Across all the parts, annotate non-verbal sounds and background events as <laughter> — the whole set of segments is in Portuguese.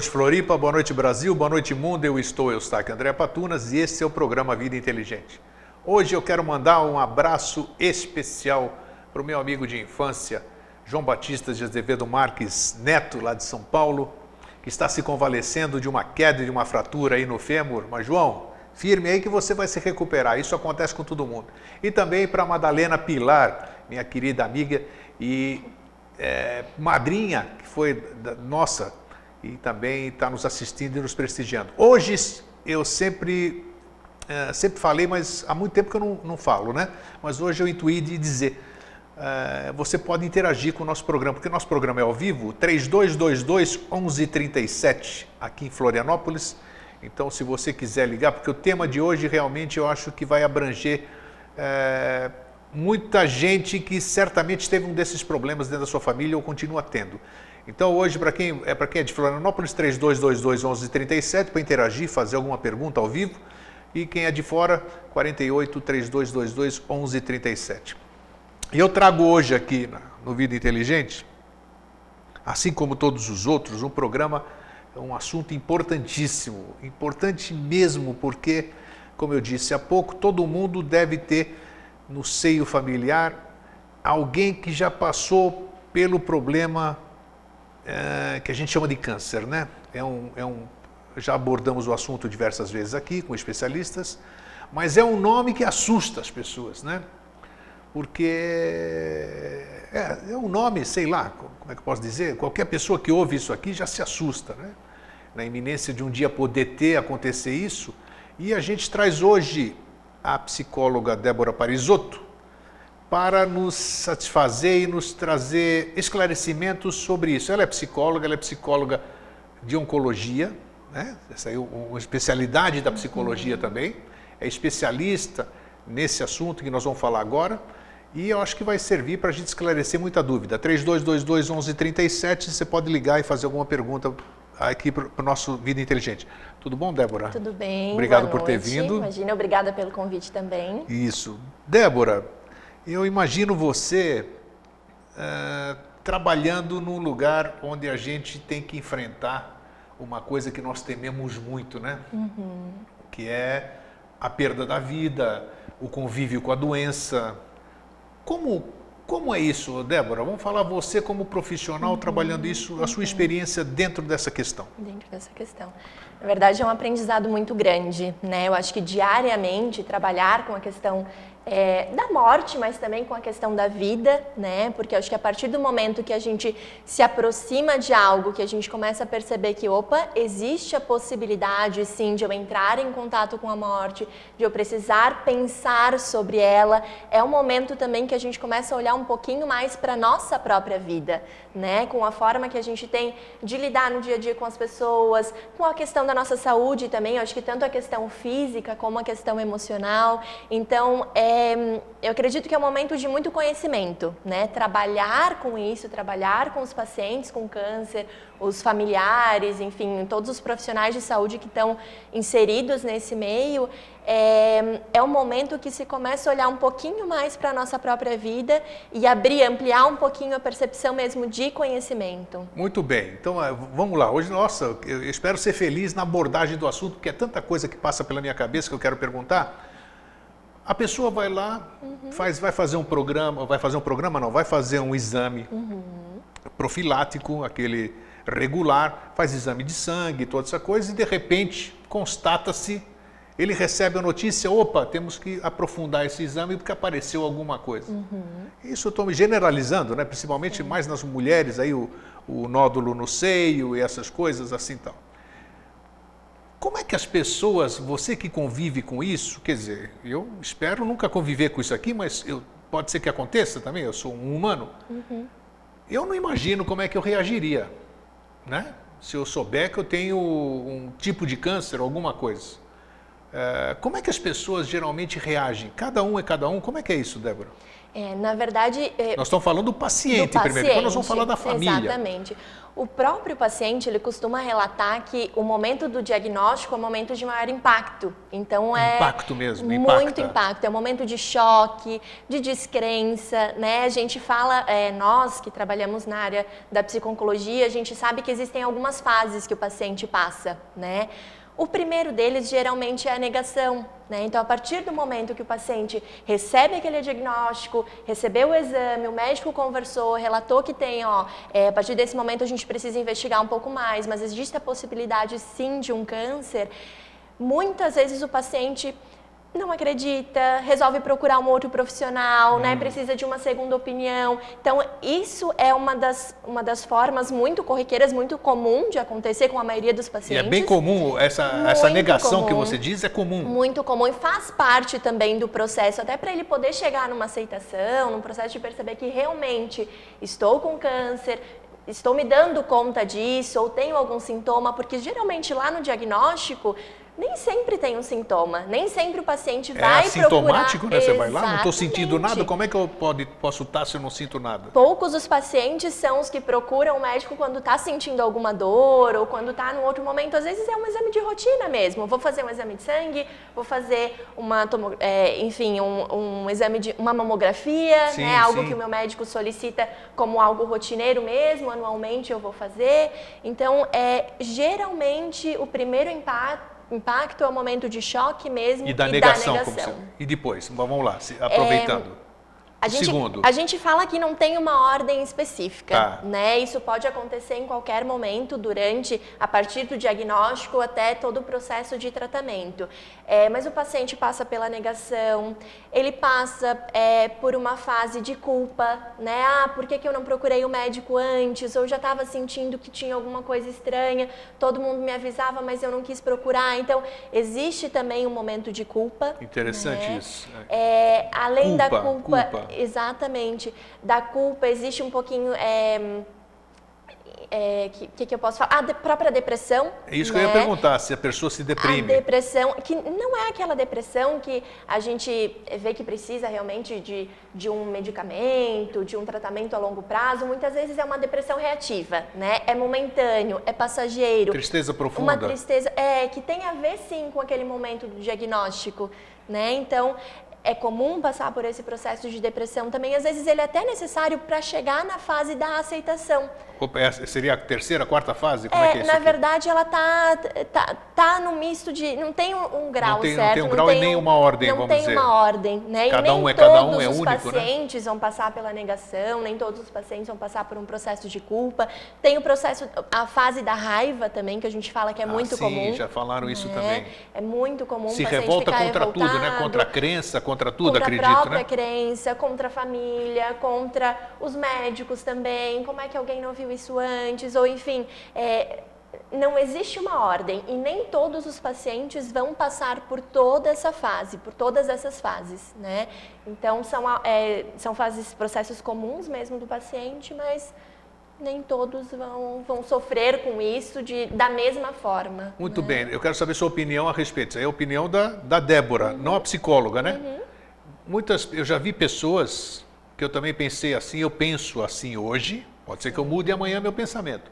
Noite, Floripa. Boa noite, Brasil. Boa noite, mundo. Eu estou, Eustáquio André Patunas e esse é o programa Vida Inteligente. Hoje eu quero mandar um abraço especial para o meu amigo de infância, João Batista de Azevedo Marques Neto, lá de São Paulo, que está se convalescendo de uma queda de uma fratura aí no fêmur. Mas, João, firme aí que você vai se recuperar. Isso acontece com todo mundo. E também para Madalena Pilar, minha querida amiga e é, madrinha, que foi da, nossa e também está nos assistindo e nos prestigiando. Hoje eu sempre, é, sempre falei, mas há muito tempo que eu não, não falo, né? Mas hoje eu intuí de dizer. É, você pode interagir com o nosso programa, porque o nosso programa é ao vivo, 3222 1137, aqui em Florianópolis. Então, se você quiser ligar, porque o tema de hoje realmente eu acho que vai abranger é, muita gente que certamente teve um desses problemas dentro da sua família ou continua tendo. Então, hoje, para quem, é, quem é de Florianópolis, 3222 1137, para interagir, fazer alguma pergunta ao vivo. E quem é de fora, 48 3222 1137. E eu trago hoje aqui no Vida Inteligente, assim como todos os outros, um programa um assunto importantíssimo, importante mesmo, porque, como eu disse há pouco, todo mundo deve ter no seio familiar alguém que já passou pelo problema é, que a gente chama de câncer, né? É um, é um, já abordamos o assunto diversas vezes aqui com especialistas, mas é um nome que assusta as pessoas, né? Porque é, é um nome, sei lá, como é que eu posso dizer? Qualquer pessoa que ouve isso aqui já se assusta, né? Na iminência de um dia poder ter, acontecer isso. E a gente traz hoje a psicóloga Débora Parisotto para nos satisfazer e nos trazer esclarecimentos sobre isso. Ela é psicóloga, ela é psicóloga de oncologia, né? essa é uma especialidade da psicologia uhum. também, é especialista nesse assunto que nós vamos falar agora. E eu acho que vai servir para a gente esclarecer muita dúvida. 3222 1137, você pode ligar e fazer alguma pergunta aqui para o nosso Vida Inteligente. Tudo bom, Débora? Tudo bem. Obrigado por ter vindo. Imagina, obrigada pelo convite também. Isso. Débora, eu imagino você uh, trabalhando num lugar onde a gente tem que enfrentar uma coisa que nós tememos muito, né? Uhum. Que é a perda da vida, o convívio com a doença. Como como é isso, Débora? Vamos falar você como profissional uhum. trabalhando isso, a sua experiência dentro dessa questão. Dentro dessa questão. Na verdade, é um aprendizado muito grande, né? Eu acho que diariamente trabalhar com a questão é, da morte, mas também com a questão da vida, né? Porque acho que a partir do momento que a gente se aproxima de algo, que a gente começa a perceber que, opa, existe a possibilidade, sim, de eu entrar em contato com a morte, de eu precisar pensar sobre ela, é um momento também que a gente começa a olhar um pouquinho mais para nossa própria vida, né? Com a forma que a gente tem de lidar no dia a dia com as pessoas, com a questão da nossa saúde também, acho que tanto a questão física como a questão emocional. Então, é, eu acredito que é um momento de muito conhecimento, né? Trabalhar com isso, trabalhar com os pacientes com câncer, os familiares, enfim, todos os profissionais de saúde que estão inseridos nesse meio, é, é um momento que se começa a olhar um pouquinho mais para a nossa própria vida e abrir, ampliar um pouquinho a percepção mesmo de conhecimento. Muito bem, então é, vamos lá. Hoje, nossa, eu espero ser feliz na abordagem do assunto, porque é tanta coisa que passa pela minha cabeça que eu quero perguntar. A pessoa vai lá, uhum. faz, vai fazer um programa, vai fazer um programa não, vai fazer um exame uhum. profilático, aquele regular, faz exame de sangue, toda essa coisa, e de repente constata-se, ele recebe a notícia, opa, temos que aprofundar esse exame porque apareceu alguma coisa. Uhum. Isso eu estou me generalizando, né? principalmente mais nas mulheres, aí o, o nódulo no seio e essas coisas assim tal. Como é que as pessoas, você que convive com isso, quer dizer, eu espero nunca conviver com isso aqui, mas eu, pode ser que aconteça também, eu sou um humano. Uhum. Eu não imagino como é que eu reagiria né? Se eu souber que eu tenho um tipo de câncer, alguma coisa. É, como é que as pessoas geralmente reagem? Cada um é cada um. Como é que é isso, Débora? É, na verdade. É, nós estamos falando do paciente, do paciente primeiro, depois nós vamos falar da família. Exatamente. O próprio paciente ele costuma relatar que o momento do diagnóstico é o momento de maior impacto. Então é impacto mesmo, muito impacta. impacto. É um momento de choque, de descrença, né? A gente fala, é, nós que trabalhamos na área da psiconcologia, a gente sabe que existem algumas fases que o paciente passa, né? O primeiro deles geralmente é a negação. Né? Então, a partir do momento que o paciente recebe aquele diagnóstico, recebeu o exame, o médico conversou, relatou que tem, ó, é, a partir desse momento a gente precisa investigar um pouco mais, mas existe a possibilidade sim de um câncer. Muitas vezes o paciente não acredita, resolve procurar um outro profissional, né? hum. né? Precisa de uma segunda opinião. Então, isso é uma das, uma das formas muito corriqueiras, muito comum de acontecer com a maioria dos pacientes. E é bem comum, essa, essa negação comum, que você diz é comum. Muito comum e faz parte também do processo, até para ele poder chegar numa aceitação, num processo de perceber que realmente estou com câncer, estou me dando conta disso ou tenho algum sintoma, porque geralmente lá no diagnóstico nem sempre tem um sintoma, nem sempre o paciente é vai assintomático, procurar... né? Você vai lá, não estou sentindo nada, como é que eu pode, posso estar se eu não sinto nada? Poucos os pacientes são os que procuram o médico quando está sentindo alguma dor ou quando está num outro momento. Às vezes é um exame de rotina mesmo. Vou fazer um exame de sangue, vou fazer uma, é, enfim, um, um, exame de uma mamografia, sim, né? Algo sim. que o meu médico solicita como algo rotineiro mesmo, anualmente eu vou fazer. Então, é geralmente o primeiro impacto impacto é o momento de choque mesmo e da e negação. Da negação. E depois, vamos lá, aproveitando. A gente, Segundo. a gente fala que não tem uma ordem específica, tá. né? Isso pode acontecer em qualquer momento durante, a partir do diagnóstico até todo o processo de tratamento. É, mas o paciente passa pela negação, ele passa é, por uma fase de culpa, né? Ah, por que, que eu não procurei o médico antes? Ou já estava sentindo que tinha alguma coisa estranha, todo mundo me avisava, mas eu não quis procurar. Então, existe também um momento de culpa. Interessante né? isso. É, além culpa, da culpa, culpa exatamente, da culpa, existe um pouquinho. É, é, que, que, eu posso falar? A de, própria depressão. É isso né? que eu ia né? perguntar, se a pessoa se deprime. A depressão, que não é aquela depressão que a gente vê que precisa realmente de, de um medicamento, de um tratamento a longo prazo, muitas vezes é uma depressão reativa, né? É momentâneo, é passageiro. Tristeza profunda. Uma tristeza, é, que tem a ver sim com aquele momento do diagnóstico, né? Então, é comum passar por esse processo de depressão também. Às vezes ele é até necessário para chegar na fase da aceitação. Seria a terceira, quarta fase? Como é, é que é Na verdade, ela tá, tá, tá no misto de. Não tem um, um grau não tem, certo. Não tem um grau não e nem uma ordem, vamos dizer. Não tem uma ordem, né? Cada e nem um é cada um, é único, né? Todos os pacientes vão passar pela negação, nem todos os pacientes vão passar por um processo de culpa. Tem o processo, a fase da raiva também, que a gente fala que é ah, muito sim, comum. já falaram isso né? também. É muito comum. Se revolta contra tudo, né? Contra a crença, contra tudo, contra acredito, a própria né? crença, contra a família, contra os médicos também. Como é que alguém não viu isso antes? Ou enfim, é, não existe uma ordem e nem todos os pacientes vão passar por toda essa fase, por todas essas fases, né? Então são, é, são fases, processos comuns mesmo do paciente, mas nem todos vão, vão sofrer com isso de, da mesma forma. Muito né? bem, eu quero saber sua opinião a respeito. Isso é a opinião da, da Débora, uhum. não a psicóloga, né? Uhum. Muitas, eu já vi pessoas que eu também pensei assim, eu penso assim hoje, pode ser que eu mude amanhã meu pensamento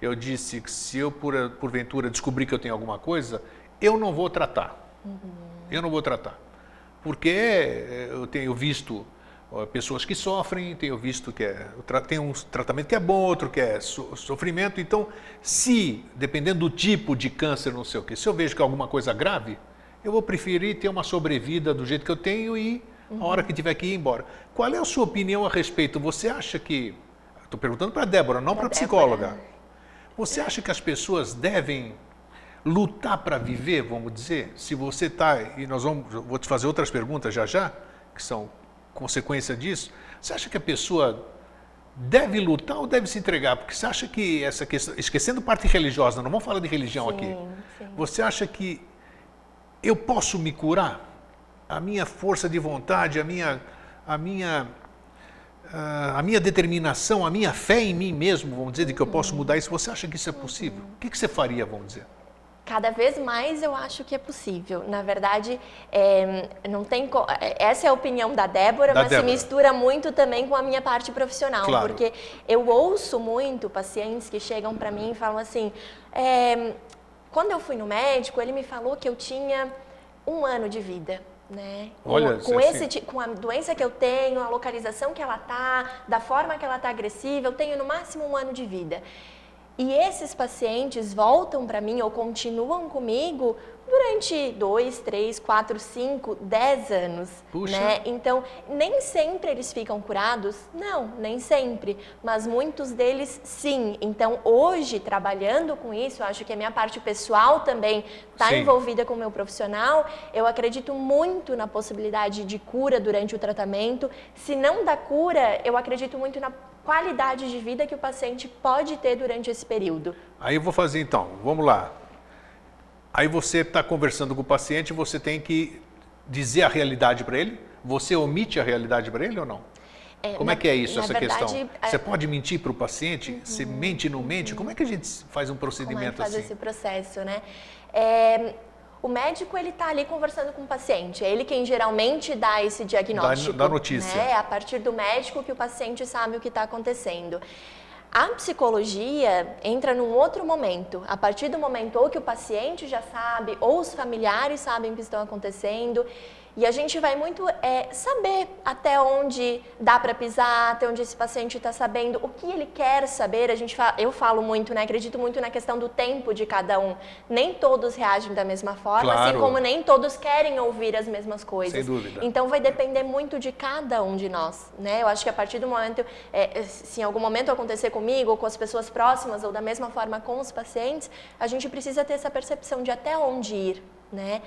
eu disse que se eu, por, porventura, descobrir que eu tenho alguma coisa, eu não vou tratar. Uhum. Eu não vou tratar. Porque eh, eu tenho visto pessoas que sofrem, tenho visto que é, tem um tratamento que é bom, outro que é sofrimento. Então, se, dependendo do tipo de câncer, não sei o que, se eu vejo que é alguma coisa grave, eu vou preferir ter uma sobrevida do jeito que eu tenho e uhum. a hora que tiver que ir embora. Qual é a sua opinião a respeito? Você acha que. Estou perguntando para a Débora, não para a psicóloga. Você acha que as pessoas devem lutar para viver, vamos dizer? Se você está, e nós vamos, vou te fazer outras perguntas já já, que são consequência disso. Você acha que a pessoa deve lutar ou deve se entregar? Porque você acha que essa questão, esquecendo parte religiosa, não vamos falar de religião sim, aqui. Sim. Você acha que eu posso me curar? A minha força de vontade, a minha, a minha a minha determinação, a minha fé em mim mesmo, vamos dizer, de que eu posso mudar isso, você acha que isso é possível? O que, que você faria, vamos dizer? cada vez mais eu acho que é possível. Na verdade, é, não tem co- é, essa é a opinião da Débora, Da mas Débora. se mistura muito também com a minha parte profissional, Claro. porque eu ouço muito pacientes que chegam para mim e falam assim: é, quando eu fui no médico, ele me falou que eu tinha um ano de vida. Né? Olha, com, com assim- esse ti- com a doença que eu tenho, a localização que ela tá, da forma que ela tá agressiva, eu tenho no máximo um ano de vida. E esses pacientes voltam para mim ou continuam comigo durante dois, três, quatro, cinco, dez anos. Puxa. Né? Então, nem sempre eles ficam curados? Não, nem sempre. Mas muitos deles sim. Então, hoje, trabalhando com isso, acho que a minha parte pessoal também está envolvida com o meu profissional. Eu acredito muito na possibilidade de cura durante o tratamento. Se não da cura, eu acredito muito na qualidade de vida que o paciente pode ter durante esse período. Aí eu vou fazer então, vamos lá. Aí você está conversando com o paciente, você tem que dizer a realidade para ele? Você omite a realidade para ele ou não? É, Como na- é que é isso, essa verdade, questão? é- Uhum. Você pode mentir para o paciente? Você mente ou não mente? Como é que a gente faz um como é que procedimento faz assim? esse processo, né? É, o médico ele está ali conversando com o paciente, é ele quem geralmente dá esse diagnóstico. Dá- dá notícia. Né? É a partir do médico que o paciente sabe o que está acontecendo. A psicologia entra num outro momento, a partir do momento ou que o paciente já sabe, ou os familiares sabem o que estão acontecendo, e a gente vai muito é, saber até onde dá para pisar, até onde esse paciente está sabendo, o que ele quer saber. A gente fa- eu falo muito, né? Acredito muito na questão do tempo de cada um. Nem todos reagem da mesma forma, assim Claro. como nem todos querem ouvir as mesmas coisas. Sem dúvida. Então vai depender muito de cada um de nós, né? Eu acho que a partir do momento, é, se em algum momento acontecer comigo ou com as pessoas próximas ou da mesma forma com os pacientes, a gente precisa ter essa percepção de até onde ir, né?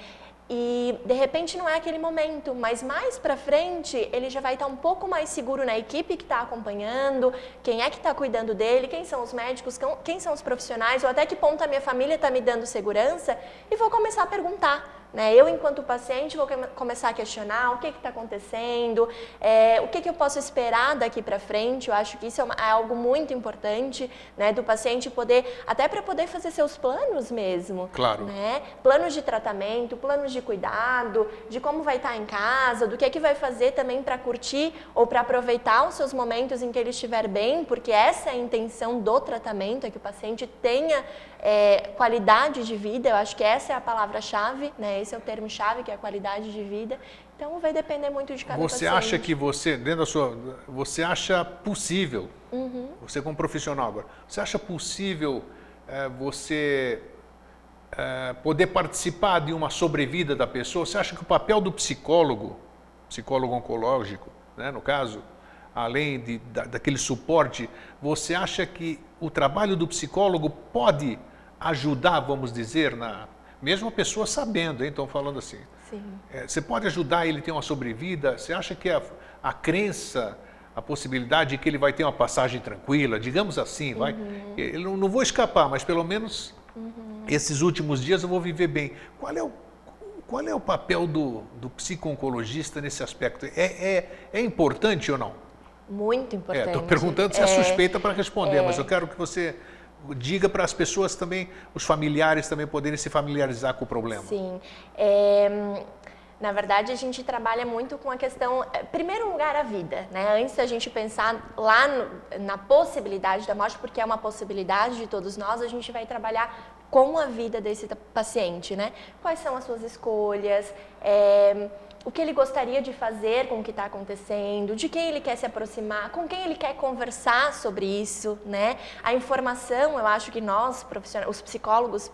E de repente não é aquele momento, mas mais para frente ele já vai estar um pouco mais seguro na equipe que está acompanhando, quem é que está cuidando dele, quem são os médicos, quem são os profissionais, ou até que ponto a minha família está me dando segurança, e vou começar a perguntar. Né? Eu, enquanto paciente, vou come- começar a questionar o que está acontecendo, é, o que, que eu posso esperar daqui para frente. Eu acho que isso é, uma- é algo muito importante, né, do paciente poder, até para poder fazer seus planos mesmo. Claro. Né? Planos de tratamento, planos de cuidado, de como vai estar em casa, do que é que vai fazer também para curtir ou para aproveitar os seus momentos em que ele estiver bem, porque essa é a intenção do tratamento, é que o paciente tenha é, qualidade de vida. Eu acho que essa é a palavra-chave, né? Esse é o termo-chave, que é a qualidade de vida. Então vai depender muito de cada Você paciente. acha que você, dentro da sua. Você acha possível, Uhum. você como profissional agora, você acha possível eh, você eh, poder participar de uma sobrevida da pessoa? Você acha que o papel do psicólogo, psicólogo oncológico, né, no caso, além de, da, daquele suporte, você acha que o trabalho do psicólogo pode ajudar, vamos dizer, na mesmo a pessoa sabendo, hein, estão falando assim. Sim. É, Você pode ajudar ele a ter uma sobrevida? Você acha que a, a crença, a possibilidade de que ele vai ter uma passagem tranquila, digamos assim, vai? Eu não, vou escapar, mas pelo menos esses últimos dias eu vou viver bem. Qual é o, qual é o papel do, do psico-oncologista nesse aspecto? É, é, é importante ou não? Muito importante. Estou perguntando se é, É, suspeita para responder, é. mas eu quero que você diga para as pessoas também, os familiares também poderem se familiarizar com o problema. Sim. É, na verdade, a gente trabalha muito com a questão, eh, primeiro lugar, a vida, né? Antes da gente pensar lá no- na possibilidade da morte, porque é uma possibilidade de todos nós, a gente vai trabalhar com a vida desse paciente, né? Quais são as suas escolhas, é, o que ele gostaria de fazer com o que está acontecendo, de quem ele quer se aproximar, com quem ele quer conversar sobre isso, né? A informação, eu acho que nós, profissionais, os psicólogos,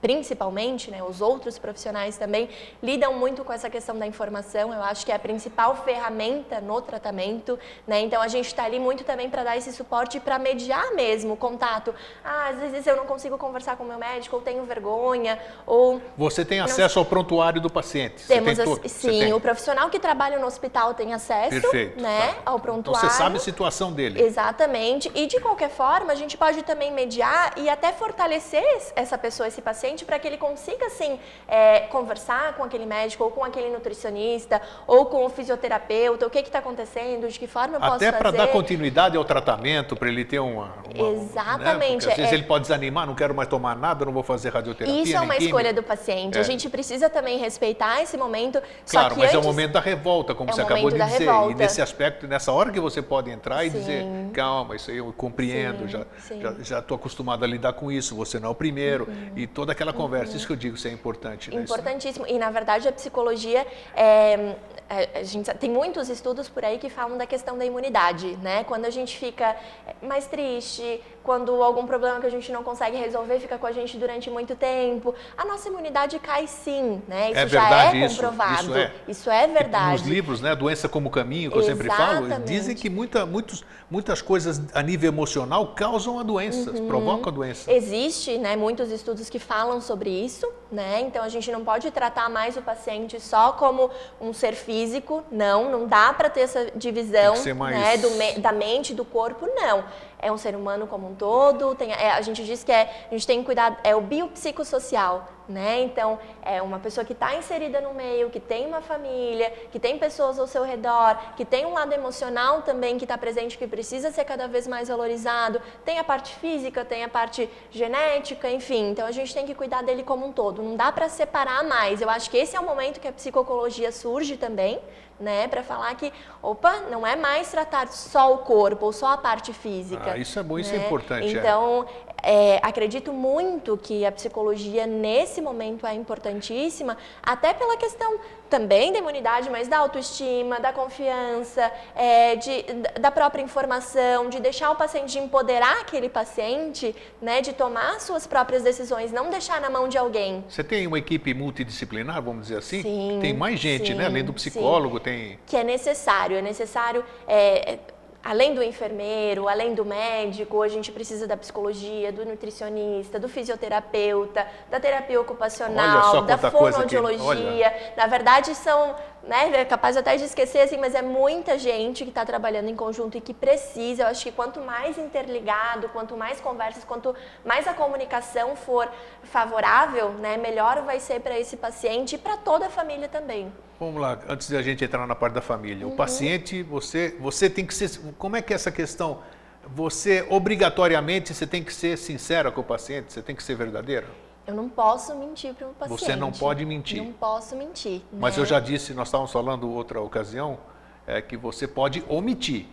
principalmente, né, os outros profissionais também lidam muito com essa questão da informação. Eu acho que é a principal ferramenta no tratamento, né? Então a gente está ali muito também para dar esse suporte para mediar mesmo o contato. Ah, às vezes eu não consigo conversar com o meu médico, ou tenho vergonha, ou Você tem acesso ao prontuário do paciente? Você temos tem todo- você sim, tem? o profissional que trabalha no hospital tem acesso, Perfeito. né, tá. ao Então prontuário. você sabe a situação dele. Exatamente. E de qualquer forma, a gente pode também mediar e até fortalecer essa pessoa, esse paciente, paciente para que ele consiga, assim, é, conversar com aquele médico ou com aquele nutricionista ou com o fisioterapeuta, o que está acontecendo, de que forma eu posso Até para dar continuidade ao tratamento, para ele ter uma... uma Exatamente. Né? às vezes é... ele pode desanimar, não quero mais tomar nada, não vou fazer radioterapia, Isso é uma química. escolha do paciente. É. A gente precisa também respeitar esse momento. Claro, mas antes... é o momento da revolta, como É você acabou de dizer. revolta. E nesse aspecto, nessa hora que você pode entrar e Sim. dizer, calma, isso aí eu compreendo, Sim, já sim. já já estou acostumado a lidar com isso, você não é o primeiro. E toda aquela conversa, isso que eu digo, isso é importante. Né? Importantíssimo. E, na verdade, a psicologia, é, a- a gente, tem muitos estudos por aí que falam da questão da imunidade, né? Quando a gente fica mais triste, quando algum problema que a gente não consegue resolver fica com a gente durante muito tempo, a nossa imunidade cai sim, né? Isso É já verdade é isso, comprovado. isso é. Isso é verdade. Nos livros, né, Doença como Caminho, que eu sempre falo, Exatamente. dizem que muita, muitos, muitas coisas a nível emocional causam a doença, Uhum. provocam a doença. Existe, né, muitos estudos que falam sobre isso, né? Então a gente não pode tratar mais o paciente só como um ser físico, não, não dá para ter essa divisão, mais- né, do me- da mente, do corpo, não. É um ser humano como um todo, tem, é, a gente diz que é, a gente tem que cuidar, é o biopsicossocial, né? Então, é uma pessoa que está inserida no meio, que tem uma família, que tem pessoas ao seu redor, que tem um lado emocional também que está presente, que precisa ser cada vez mais valorizado. Tem a parte física, tem a parte genética, enfim. Então, a gente tem que cuidar dele como um todo. Não dá para separar mais. Eu acho que esse é o momento que a psicologia surge também, né? Para falar que, opa, não é mais tratar só o corpo ou só a parte física. Ah, isso é bom, isso é né? importante, é. Então, é, acredito muito que a psicologia nesse momento é importantíssima, até pela questão também da imunidade, mas da autoestima, da confiança, é, de, da própria informação, de deixar o paciente, de empoderar aquele paciente, né, de tomar suas próprias decisões, não deixar na mão de alguém. Você tem uma equipe multidisciplinar, vamos dizer assim? Sim, tem mais gente, né? sim, Além do sim. psicólogo, tem. que é necessário. É necessário, é, além do enfermeiro, além do médico, a gente precisa da psicologia, do nutricionista, do fisioterapeuta, da terapia ocupacional, da fonoaudiologia. Na verdade, são, né, é capaz até de esquecer, assim, mas é muita gente que está trabalhando em conjunto e que precisa. Eu acho que quanto mais interligado, quanto mais conversas, quanto mais a comunicação for favorável, né, melhor vai ser para esse paciente e para toda a família também. Vamos lá, antes da gente entrar na parte da família. Uhum. O paciente, você, você tem que ser. Como é que é essa questão? Você, obrigatoriamente, você tem que ser sincera com o paciente, você tem que ser verdadeira? Eu não posso mentir para o paciente. Você não pode mentir. Não posso mentir. Mas né? eu já disse, nós estávamos falando outra ocasião, é que você pode omitir.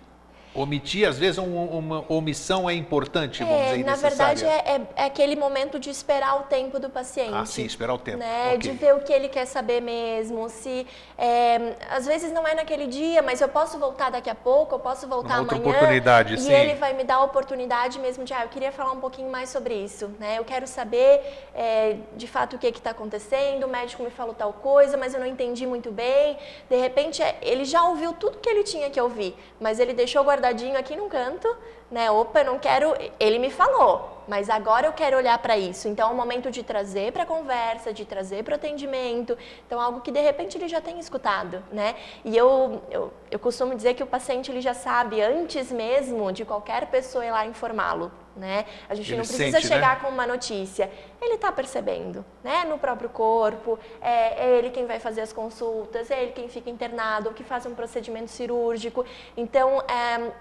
Omitir, às vezes, um- uma omissão é importante, vamos É, dizer, na verdade, é, é- é aquele momento de esperar o tempo do paciente. Ah, sim, esperar o tempo. Né? Ok. De ver o que ele quer saber mesmo. Se é, às vezes não é naquele dia, mas eu posso voltar daqui a pouco, eu posso voltar Numa outra amanhã. oportunidade, e sim. ele vai me dar a oportunidade mesmo de, ah, eu queria falar um pouquinho mais sobre isso. Né? Eu quero saber é, de fato o que está acontecendo. O médico me falou tal coisa, mas eu não entendi muito bem. De repente, é, ele já ouviu tudo que ele tinha que ouvir, mas ele deixou guardadinho aqui num canto, né? Opa, eu não quero. Ele me falou, mas agora eu quero olhar para isso. Então é o momento de trazer para a conversa, de trazer para o atendimento. Então algo que de repente ele já tem escutado, né? E eu, eu, eu costumo dizer que o paciente ele já sabe antes mesmo de qualquer pessoa ir lá informá-lo. Né? A gente Ele não precisa sente, né? chegar com uma notícia. Ele está percebendo, né? No próprio corpo, é, é ele quem vai fazer as consultas, é ele quem fica internado, que faz um procedimento cirúrgico. Então, é,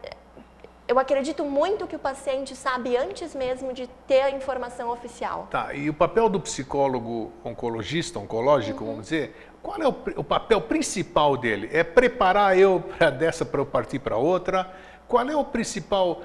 eu acredito muito que o paciente sabe antes mesmo de ter a informação oficial. Tá, e o papel do psicólogo oncologista, oncológico, Uhum. vamos dizer, qual é o, o papel principal dele? É preparar eu pra dessa para eu partir para outra? Qual é o principal.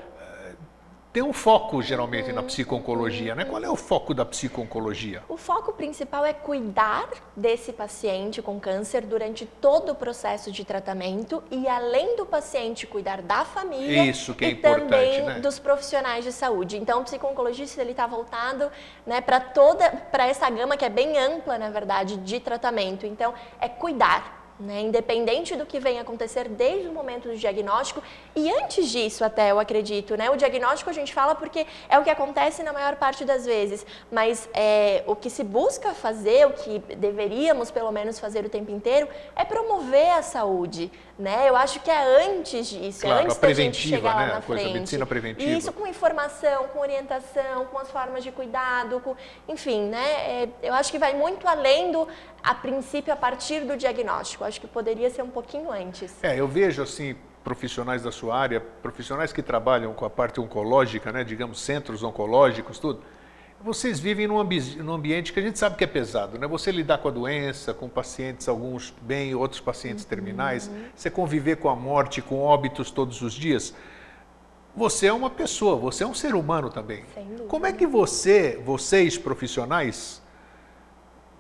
Tem um foco geralmente na psico-oncologia, né? Qual é o foco da psico-oncologia? O foco principal é cuidar desse paciente com câncer durante todo o processo de tratamento e além do paciente cuidar da família Isso que é e importante, também né? dos profissionais de saúde. Então o psico-oncologista ele está voltado, né, para toda para essa gama que é bem ampla na verdade de tratamento. Então é cuidar né? independente do que vem acontecer desde o momento do diagnóstico e antes disso até, eu acredito. Né? O diagnóstico a gente fala porque é o que acontece na maior parte das vezes, mas é, o que se busca fazer, o que deveríamos pelo menos fazer o tempo inteiro, é promover a saúde. Né? Eu acho que é antes disso, é claro, é antes da gente chegar né? lá na frente. medicina preventiva. Isso com informação, com orientação, com as formas de cuidado, com, enfim, né? É, eu acho que vai muito além do, a princípio, a partir do diagnóstico. Acho que poderia ser um pouquinho antes. É, eu vejo assim profissionais da sua área, profissionais que trabalham com a parte oncológica, né, digamos centros oncológicos, tudo vocês vivem num, ambi num, ambiente que a gente sabe que é pesado, né? Você lidar com a doença, com pacientes, alguns bem, outros pacientes uhum. terminais, você conviver com a morte, com óbitos todos os dias. Você é uma pessoa, você é um ser humano também. Como é que você, vocês profissionais,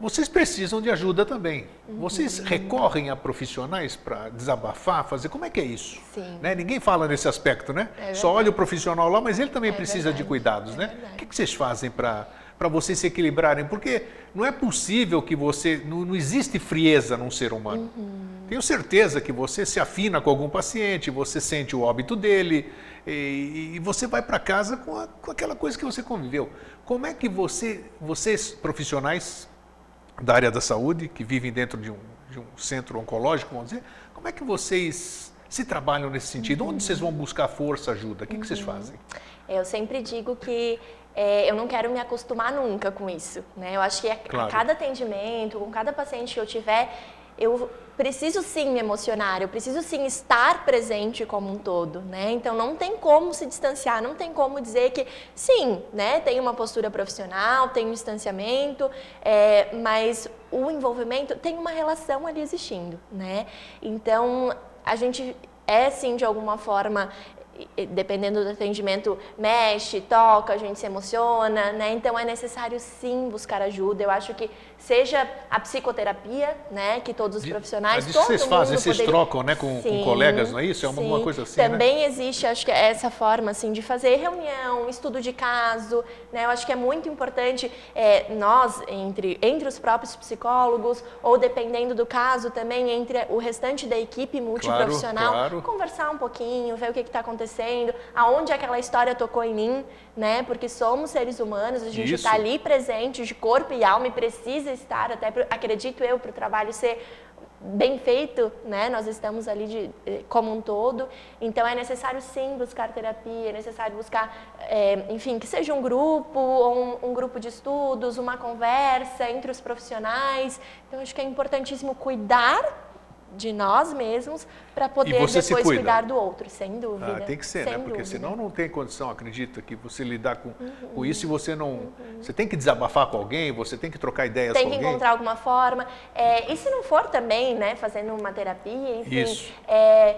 vocês precisam de ajuda também. Uhum. Vocês recorrem a profissionais para desabafar, fazer. Como é que é isso? Né? Ninguém fala nesse aspecto, né? É Só olha o profissional lá, mas ele também é precisa verdade. de cuidados, é né? Verdade. O que, que vocês fazem para para vocês se equilibrarem? Porque não é possível que você. Não, não existe frieza num ser humano. Uhum. Tenho certeza que você se afina com algum paciente, você sente o óbito dele e, e você vai para casa com, a, com aquela coisa que você conviveu. Como é que você, vocês profissionais da área da saúde, que vivem dentro de um, de um centro oncológico, vamos dizer, como é que vocês se trabalham nesse sentido? Uhum. Onde vocês vão buscar força, ajuda? O que, uhum. que vocês uhum. fazem? Eu sempre digo que é, eu não quero me acostumar nunca com isso. Né? Eu acho que a, claro. a cada atendimento, com cada paciente que eu tiver, eu preciso sim me emocionar, eu preciso sim estar presente como um todo, né? Então não tem como se distanciar, não tem como dizer que sim, né? Tem uma postura profissional, tem um distanciamento, é, mas o envolvimento tem uma relação ali existindo, né? Então a gente é sim de alguma forma dependendo do atendimento, mexe, toca, a gente se emociona, né? Então é necessário sim buscar ajuda. Eu acho que seja a psicoterapia, né? Que todos os profissionais, Mas todo vocês fazem, vocês trocam, né? Com, com, colegas, não é isso? É uma, uma coisa assim, né? Também né? existe, acho que é essa forma, assim, de fazer reunião, estudo de caso, né? Eu acho que é muito importante é, nós, entre, entre os próprios psicólogos, ou dependendo do caso também, entre o restante da equipe multiprofissional, claro, claro. conversar um pouquinho, ver o que está acontecendo, aonde aquela história tocou em mim, né? Porque somos seres humanos, a gente está ali presente de corpo e alma e precisa estar, até pro, acredito eu, para o trabalho ser bem feito, né? Nós estamos ali de, eh, como um todo, então é necessário sim buscar terapia, é necessário buscar, é, enfim, que seja um grupo ou um, um, grupo de estudos, uma conversa entre os profissionais. Então acho que é importantíssimo cuidar de nós mesmos para poder depois cuidar do outro, sem dúvida. Ah, tem que ser, né? Porque dúvida. senão não tem condição, acredita, que você lidar com, uhum. com isso e você não. Uhum. Você tem que desabafar com alguém, você tem que trocar ideias tem com alguém. Tem que encontrar alguma forma. É, e se não for também, né, fazendo uma terapia, enfim. Isso. É,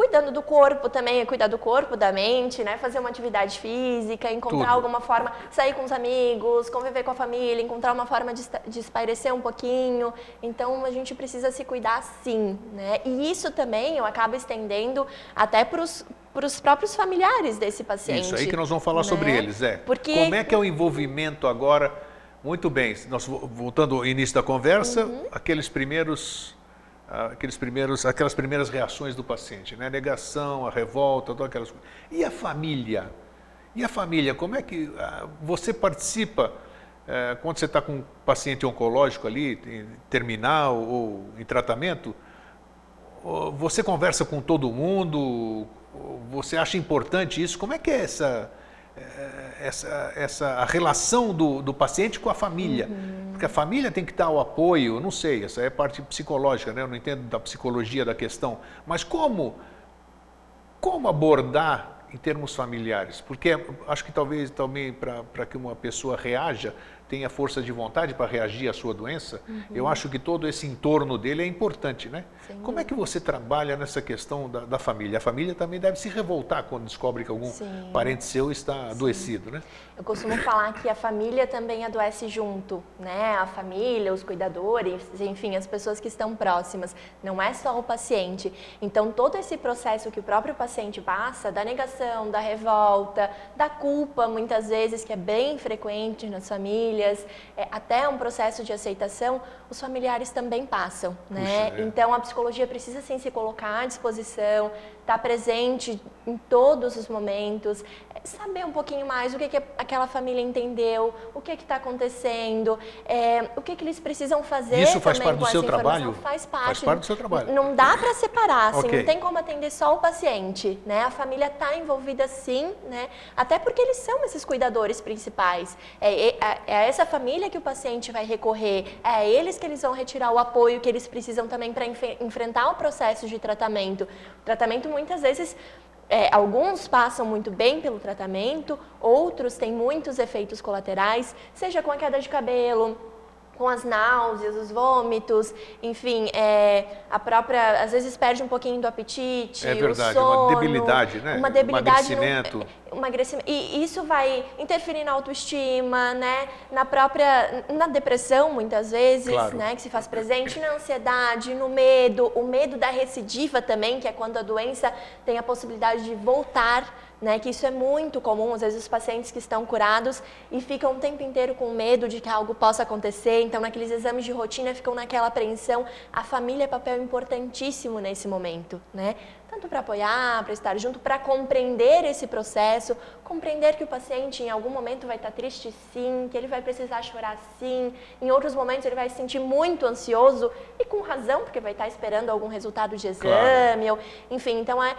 cuidando do corpo também, é cuidar do corpo, da mente, né? Fazer uma atividade física, encontrar Tudo. alguma forma, sair com os amigos, conviver com a família, encontrar uma forma de, de espairecer um pouquinho. Então a gente precisa se cuidar sim, né? E isso também eu acabo estendendo até para os para os próprios familiares desse paciente. Isso aí que nós vamos falar né? sobre eles, é. Porque... Como é que é o envolvimento agora? Muito bem, nós voltando ao início da conversa, uhum. aqueles primeiros aqueles primeiros, aquelas primeiras reações do paciente, né? A negação, a revolta, todas aquelas coisas. E a família? E a família, como é que ah, você participa é, quando você está com um paciente oncológico ali, terminal ou em tratamento? Você conversa com todo mundo? Você acha importante isso? Como é que é essa é, essa, essa a relação do, do paciente com a família. Uhum. Porque a família tem que dar o apoio, não sei, essa é parte psicológica, né? eu não entendo da psicologia da questão, mas como, como abordar em termos familiares? Porque acho que talvez também para que uma pessoa reaja, tenha força de vontade para reagir à sua doença, uhum. eu acho que todo esse entorno dele é importante, né? Sim. Como é que você trabalha nessa questão da, da, família? A família também deve se revoltar quando descobre que algum Sim. parente seu está Sim. adoecido, né? Eu costumo falar que a família também adoece junto, né? A família, os cuidadores, enfim, as pessoas que estão próximas. Não é só o paciente. Então, todo esse processo que o próprio paciente passa, da negação, da revolta, da culpa, muitas vezes, que é bem frequente nas famílias, é, até um processo de aceitação, os familiares também passam, né? Puxa, é. Então a psicologia precisa sim se colocar à disposição, estar tá presente em todos os momentos, é, saber um pouquinho mais o que, que aquela família entendeu, o que está acontecendo, é, o que, que eles precisam fazer. Isso faz parte do seu trabalho? Faz parte. Faz parte do seu trabalho. Não dá para separar, assim, okay. não tem como atender só o paciente, né? A família está envolvida sim, né? Até porque eles são esses cuidadores principais. É, é, é a essa família que o paciente vai recorrer, é a eles que eles vão retirar o apoio que eles precisam também para enf enfrentar o processo de tratamento. O tratamento muitas vezes é, alguns passam muito bem pelo tratamento, outros têm muitos efeitos colaterais, seja com a queda de cabelo, com as náuseas, os vômitos, enfim, é, a própria, às vezes perde um pouquinho do apetite, é verdade, o sono, uma debilidade, né? Uma debilidade, emagrecimento. No, emagrecimento. E isso vai interferir na autoestima, né? Na própria, na depressão, muitas vezes, claro. né? Que se faz presente, na ansiedade, no medo, o medo da recidiva também, que é quando a doença tem a possibilidade de voltar né, que isso é muito comum, às vezes os pacientes que estão curados e ficam o tempo inteiro com medo de que algo possa acontecer, então naqueles exames de rotina ficam naquela apreensão. A família é papel importantíssimo nesse momento, né? Tanto para apoiar, para estar junto, para compreender esse processo, compreender que o paciente em algum momento vai estar triste sim, que ele vai precisar chorar sim, em outros momentos ele vai se sentir muito ansioso e com razão, porque vai estar esperando algum resultado de exame, claro. ou, enfim, então é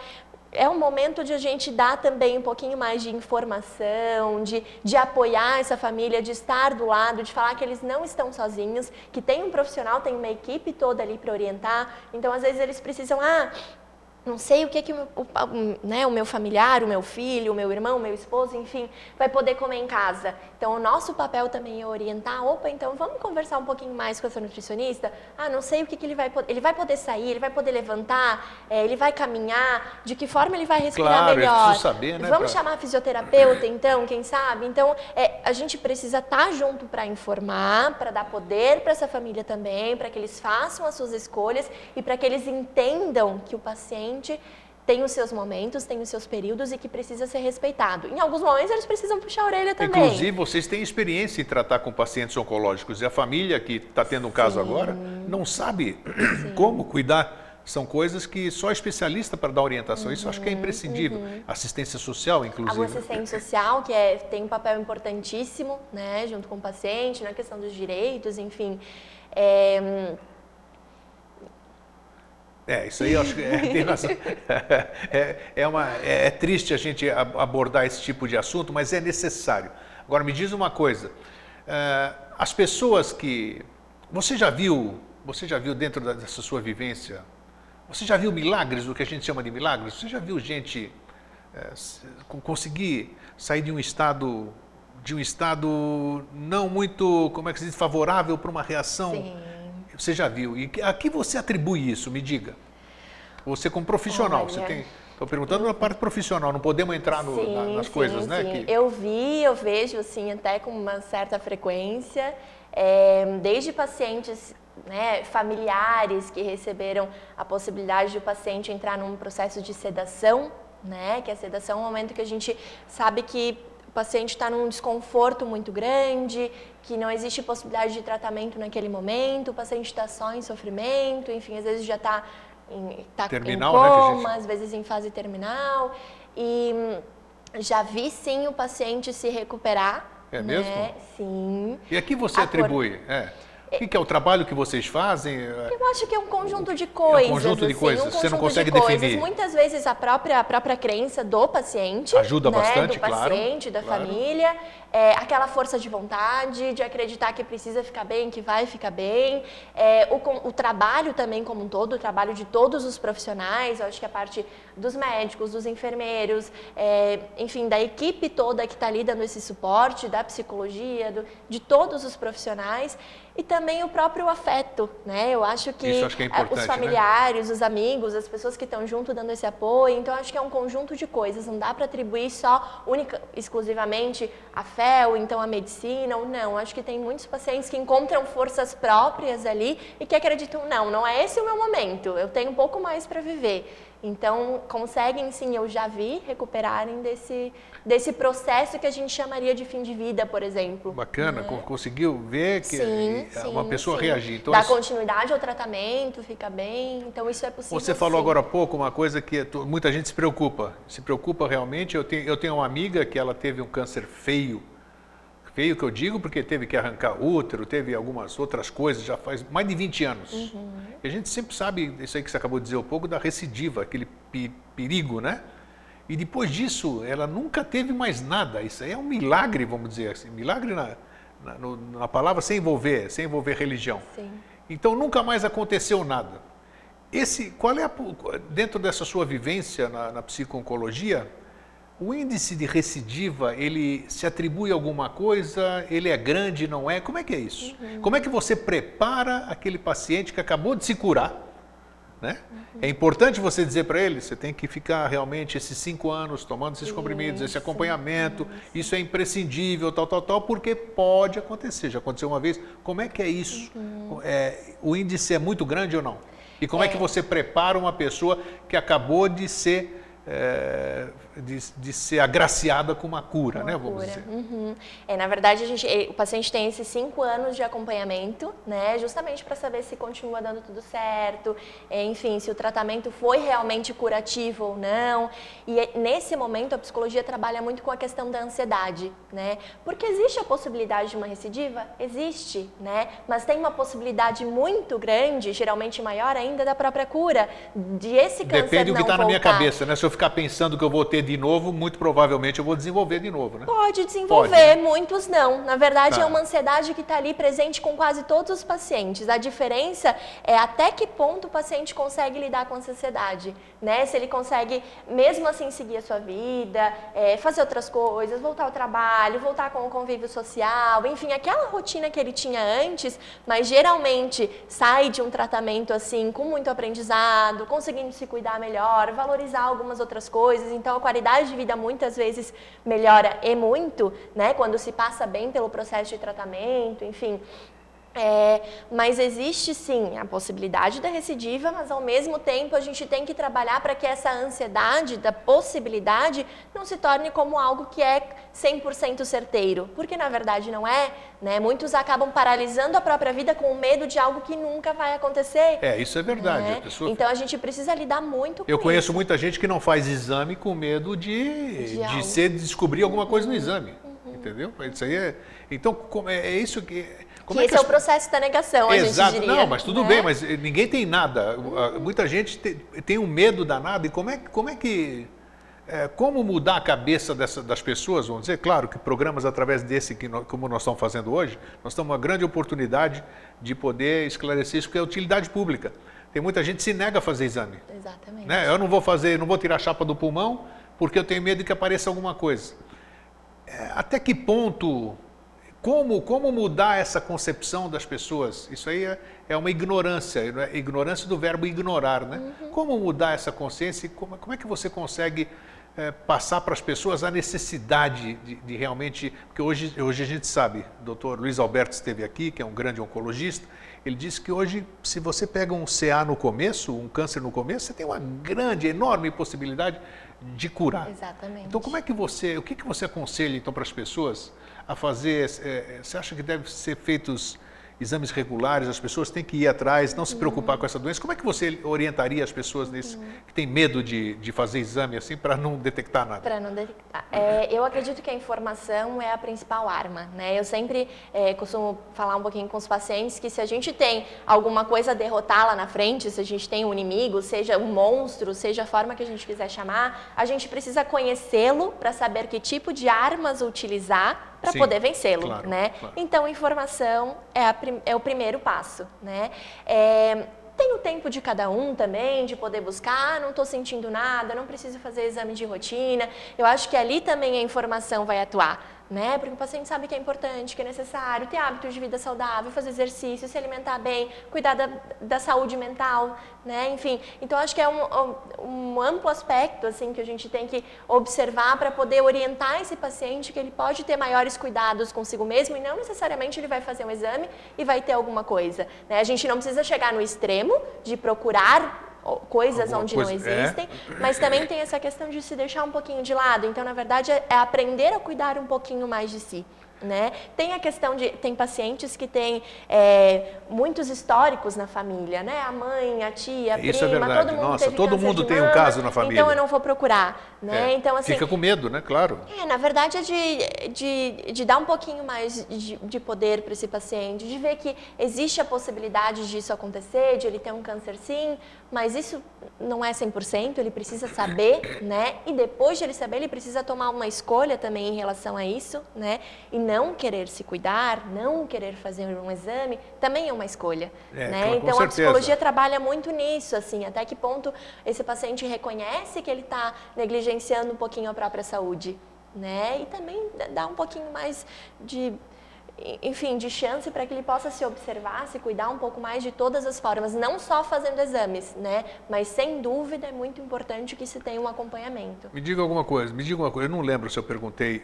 é um momento de a gente dar também um pouquinho mais de informação, de, de apoiar essa família, de estar do lado, de falar que eles não estão sozinhos, que tem um profissional, tem uma equipe toda ali para orientar. Então, às vezes, eles precisam, ah, não sei o que, que o, o, né, o meu familiar, o meu filho, o meu irmão, o meu esposo, enfim, vai poder comer em casa. Então, o nosso papel também é orientar. Opa, então vamos conversar um pouquinho mais com essa nutricionista? Ah, não sei o que, que ele vai poder. Ele vai poder sair, ele vai poder levantar, é, ele vai caminhar, de que forma ele vai respirar claro, melhor. É saber, né, vamos pra... chamar a fisioterapeuta, então, quem sabe? Então, é, a gente precisa estar tá junto para informar, para dar poder para essa família também, para que eles façam as suas escolhas e para que eles entendam que o paciente tem os seus momentos, tem os seus períodos e que precisa ser respeitado. Em alguns momentos eles precisam puxar a orelha também. Inclusive, vocês têm experiência em tratar com pacientes oncológicos e a família que está tendo um caso Sim. agora não sabe Sim. <clears throat> como cuidar. São coisas que só especialista para dar orientação. Uhum, Isso acho que é imprescindível. Uhum. Assistência social, inclusive. A assistência social, que é, tem um papel importantíssimo, né, junto com o paciente, na questão dos direitos, enfim. É, é, isso aí eu acho que é, tem razão. <laughs> É, é, uma, é, é, triste a gente abordar esse tipo de assunto, mas é necessário. Agora, me diz uma coisa. É, as pessoas que... Você já viu, você já viu dentro dessa sua vivência, você já viu milagres, o que a gente chama de milagres? Você já viu gente é, conseguir sair de um estado de um estado não muito, como é que se diz, favorável para uma reação Sim você já viu. E a que você atribui isso? Me diga. Você como profissional, Olha. você tem... Estou perguntando na parte profissional, não podemos entrar no, sim, na, nas sim, coisas, sim. né? Que... Eu vi, eu vejo, assim, até com uma certa frequência, é, desde pacientes né, familiares que receberam a possibilidade de o paciente entrar num processo de sedação, né, que a sedação é um momento que a gente sabe que o paciente está num desconforto muito grande, que não existe possibilidade de tratamento naquele momento, o paciente está só em sofrimento, enfim, às vezes já está em, tá terminal, em coma, né, às vezes em fase terminal. E hum, já vi sim o paciente se recuperar. É né? mesmo? Sim. E aqui você atribui? É. O que, que, é o trabalho que vocês fazem? Eu acho que é um conjunto de coisas. É um conjunto de assim, coisas, um você não consegue de definir. Muitas vezes a própria, a própria crença do paciente. Ajuda né, bastante, do claro. Do paciente, da claro. família. É, aquela força de vontade, de acreditar que precisa ficar bem, que vai ficar bem. É, o, o, trabalho também como um todo, o trabalho de todos os profissionais. Eu acho que a parte dos médicos, dos enfermeiros, é, enfim, da equipe toda que está ali dando esse suporte, da psicologia, do, de todos os profissionais e também o próprio afeto, né? Eu acho que, acho que é os né? familiares, né? os amigos, as pessoas que estão junto dando esse apoio, então acho que é um conjunto de coisas, não dá para atribuir só única, exclusivamente a fé ou então a medicina ou não. Acho que tem muitos pacientes que encontram forças próprias ali e que acreditam não, não é esse o meu momento. Eu tenho um pouco mais para viver. Então, conseguem sim, eu já vi recuperarem desse, desse processo que a gente chamaria de fim de vida, por exemplo. Bacana, né? conseguiu ver que sim, uma pessoa sim. reagir. Então, Dá isso... continuidade ao tratamento, fica bem, então isso é possível. Você falou sim. agora há pouco uma coisa que muita gente se preocupa, se preocupa realmente. Eu tenho, eu tenho uma amiga que ela teve um câncer feio, Feio que eu digo porque teve que arrancar útero, teve algumas outras coisas, já faz mais de 20 anos. Uhum. E a gente sempre sabe, isso aí que você acabou de dizer um pouco, da recidiva, aquele perigo, né? E depois disso, ela nunca teve mais nada. Isso aí é um milagre, vamos dizer assim. Milagre na, na, na palavra sem envolver, sem envolver religião. Sim. Então nunca mais aconteceu nada. Esse, qual é a, dentro dessa sua vivência na, na psico-oncologia, o índice de recidiva, ele se atribui a alguma coisa? Ele é grande, não é? Como é que é isso? Uhum. Como é que você prepara aquele paciente que acabou de se curar? Né? Uhum. É importante você dizer para ele, você tem que ficar realmente esses cinco anos tomando esses comprimidos, esse acompanhamento, isso. isso é imprescindível, tal, tal, tal, porque pode acontecer. Já aconteceu uma vez. Como é que é isso? Uhum. É, o índice é muito grande ou não? E como é, é que você prepara uma pessoa que acabou de ser é, de, de, ser agraciada com uma cura, uma né? Vamos cura. dizer. Uhum. É, na verdade, a gente, o paciente tem esses cinco anos de acompanhamento, né? Justamente para saber se continua dando tudo certo, é, enfim, se o tratamento foi realmente curativo ou não. E é, nesse momento a psicologia trabalha muito com a questão da ansiedade, né? Porque existe a possibilidade de uma recidiva? Existe, né? Mas tem uma possibilidade muito grande, geralmente maior ainda, da própria cura, de esse câncer Depende do que está na minha cabeça, né? Se eu ficar pensando que eu vou ter de novo, muito provavelmente eu vou desenvolver de novo, né? Pode desenvolver, Pode, né? muitos não. Na verdade, tá. é uma ansiedade que está ali presente com quase todos os pacientes. A diferença é até que ponto o paciente consegue lidar com essa ansiedade, né? Se ele consegue, mesmo assim, seguir a sua vida, é, fazer outras coisas, voltar ao trabalho, voltar com o convívio social, enfim, aquela rotina que ele tinha antes, mas geralmente sai de um tratamento assim, com muito aprendizado, conseguindo se cuidar melhor, valorizar algumas outras coisas. Então, a qualidade de vida muitas vezes melhora e muito, né? Quando se passa bem pelo processo de tratamento, enfim. É, mas existe sim a possibilidade da recidiva, mas ao mesmo tempo a gente tem que trabalhar para que essa ansiedade da possibilidade não se torne como algo que é 100% certeiro, porque na verdade não é. Né? Muitos acabam paralisando a própria vida com medo de algo que nunca vai acontecer. É, isso é verdade. Né? A pessoa... Então a gente precisa lidar muito com Eu conheço isso. muita gente que não faz exame com medo de, de, de ser, descobrir alguma coisa no exame. Uhum. Entendeu? Isso aí é. Então, é, é isso que como que é esse as... é o processo da negação, Exato. a gente diria. Não, mas tudo né? bem, mas ninguém tem nada. Muita gente tem, tem um medo danado. E como é, como é que... É, como mudar a cabeça dessa, das pessoas, vamos dizer, claro que programas através desse, que nós, como nós estamos fazendo hoje, nós temos uma grande oportunidade de poder esclarecer isso, porque é utilidade pública. Tem muita gente que se nega a fazer exame. Exatamente. Né? Eu não vou fazer, não vou tirar a chapa do pulmão, porque eu tenho medo de que apareça alguma coisa. É, até que ponto como, como mudar essa concepção das pessoas? Isso aí é, é uma ignorância, é ignorância do verbo ignorar, né? Uhum. Como mudar essa consciência e como, como é que você consegue é, passar para as pessoas a necessidade de, de, realmente... Porque hoje, hoje a gente sabe, o doutor Luiz Alberto esteve aqui, que é um grande oncologista, ele disse que hoje, se você pega um CA no começo, um câncer no começo, você tem uma grande, enorme possibilidade de curar. Exatamente. Então, como é que você, o que, que você aconselha então para as pessoas a fazer? É, você acha que deve ser feitos exames regulares, as pessoas têm que ir atrás, não se preocupar uhum. com essa doença. Como é que você orientaria as pessoas nesse, uhum. que têm medo de, de fazer exame assim para não detectar nada? Para não detectar. É, eu acredito que a informação é a principal arma. Né? Eu sempre é, costumo falar um pouquinho com os pacientes que se a gente tem alguma coisa a derrotar lá na frente, se a gente tem um inimigo, seja um monstro, seja a forma que a gente quiser chamar, a gente precisa conhecê-lo para saber que tipo de armas utilizar para poder vencê-lo, claro, né? Claro. Então, informação é, a, é, o primeiro passo, né? É, tem o tempo de cada um também, de poder buscar, ah, não estou sentindo nada, não preciso fazer exame de rotina. Eu acho que ali também a informação vai atuar. Né? Porque o paciente sabe que é importante, que é necessário ter hábitos de vida saudável, fazer exercício, se alimentar bem, cuidar da, da saúde mental, né? Enfim, então acho que é um, um, amplo aspecto assim que a gente tem que observar para poder orientar esse paciente que ele pode ter maiores cuidados consigo mesmo e não necessariamente ele vai fazer um exame e vai ter alguma coisa. Né? A gente não precisa chegar no extremo de procurar coisas Alguma onde coisa, não é. existem, é. mas também tem essa questão de se deixar um pouquinho de lado. Então, na verdade, é, é aprender a cuidar um pouquinho mais de si. Né? Tem a questão de tem pacientes que têm é, muitos históricos na família, né? A mãe, a tia, a Isso é prima, é verdade. todo mundo Nossa, todo mundo tem mama, um caso na família. Então eu não vou procurar, né? É. Então assim fica com medo, né? Claro. É, na verdade é de, de, de dar um pouquinho mais de, de poder para esse paciente, de ver que existe a possibilidade disso acontecer, de ele ter um câncer sim, mas isso não é 100%, ele precisa saber, <coughs> né? E depois de ele saber, ele precisa tomar uma escolha também em relação a isso, né? E não querer se cuidar, não querer fazer um exame, também é uma escolha, é, né? Claro, então a psicologia trabalha muito nisso, assim, até que ponto esse paciente reconhece que ele está negligenciando um pouquinho a própria saúde, né? E também dá um pouquinho mais de enfim, de chance para que ele possa se observar, se cuidar um pouco mais de todas as formas, não só fazendo exames, né? Mas sem dúvida é muito importante que se tenha um acompanhamento. Me diga alguma coisa, me diga uma coisa, eu não lembro se eu perguntei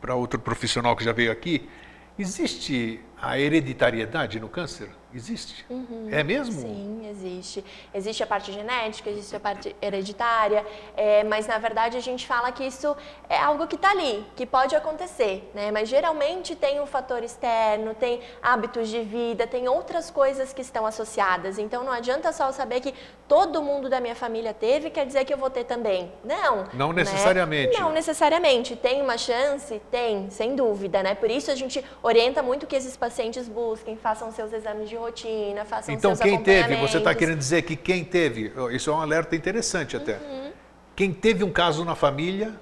para outro profissional que já veio aqui, existe a hereditariedade no câncer? Existe? Uhum, é mesmo? Sim, existe. Existe a parte genética, existe a parte hereditária, é, mas na verdade a gente fala que isso é algo que está ali, que pode acontecer, né? Mas geralmente tem um fator externo, tem hábitos de vida, tem outras coisas que estão associadas. Então não adianta só saber que todo mundo da minha família teve, quer dizer que eu vou ter também. Não. Não né? necessariamente. Né? Não necessariamente. Tem uma chance? Tem, sem dúvida, né? Por isso a gente orienta muito que esses pacientes busquem, façam seus exames de rotina, façam então, seus quem teve, você está querendo dizer que quem teve, isso é um alerta interessante até. Uhum. Quem teve um caso na família,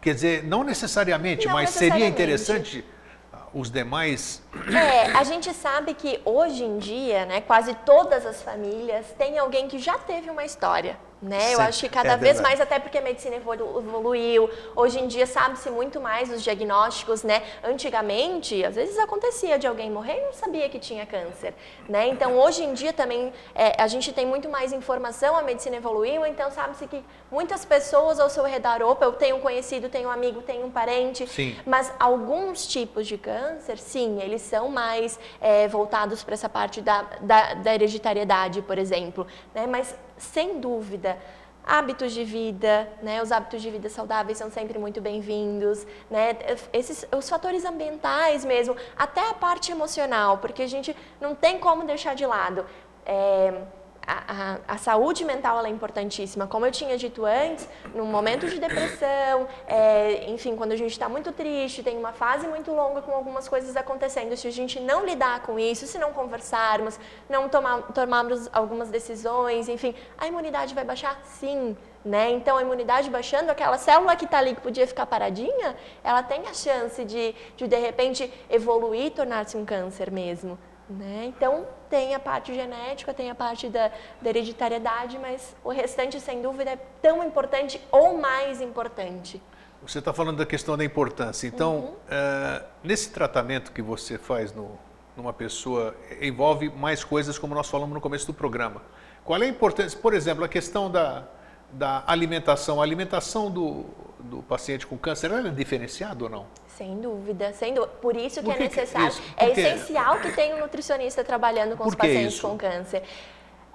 quer dizer, não necessariamente, não mas necessariamente. seria interessante ah, os demais. É, a gente sabe que hoje em dia, né, quase todas as famílias têm alguém que já teve uma história. Né? Eu acho que cada é vez mais, até porque a medicina evoluiu, hoje em dia sabe-se muito mais os diagnósticos, né? Antigamente, às vezes acontecia de alguém morrer e não sabia que tinha câncer, né? Então, hoje em dia também é, a gente tem muito mais informação, a medicina evoluiu, então sabe-se que muitas pessoas ao seu redor, opa, eu tenho um conhecido, tenho um amigo, tenho um parente, sim. mas alguns tipos de câncer, sim, eles são mais é, voltados para essa parte da, da, da hereditariedade, por exemplo, né? Mas sem dúvida, hábitos de vida, né? Os hábitos de vida saudáveis são sempre muito bem-vindos, né? Esses, os fatores ambientais mesmo, até a parte emocional, porque a gente não tem como deixar de lado. É, a, a, saúde mental é importantíssima. Como eu tinha dito antes, num momento de depressão, é, enfim, quando a gente está muito triste, tem uma fase muito longa com algumas coisas acontecendo, se a gente não lidar com isso, se não conversarmos, não tomar, tomarmos algumas decisões, enfim, a imunidade vai baixar? Sim. Né? Então, a imunidade baixando, aquela célula que está ali, que podia ficar paradinha, ela tem a chance de, de, de repente, evoluir e tornar-se um câncer mesmo. Né? Então, tem a parte genética, tem a parte da, da, hereditariedade, mas o restante, sem dúvida, é tão importante ou mais importante. Você está falando da questão da importância. Então, uhum. uh, nesse tratamento que você faz no, numa pessoa, envolve mais coisas, como nós falamos no começo do programa. Qual é a importância? Por exemplo, a questão da, da alimentação. A alimentação do, do paciente com câncer, ela é diferenciada ou não? Sem dúvida, sem dúvida. Por isso que Por que é necessário, que, é essencial que tenha um nutricionista trabalhando com Por os pacientes isso? com câncer.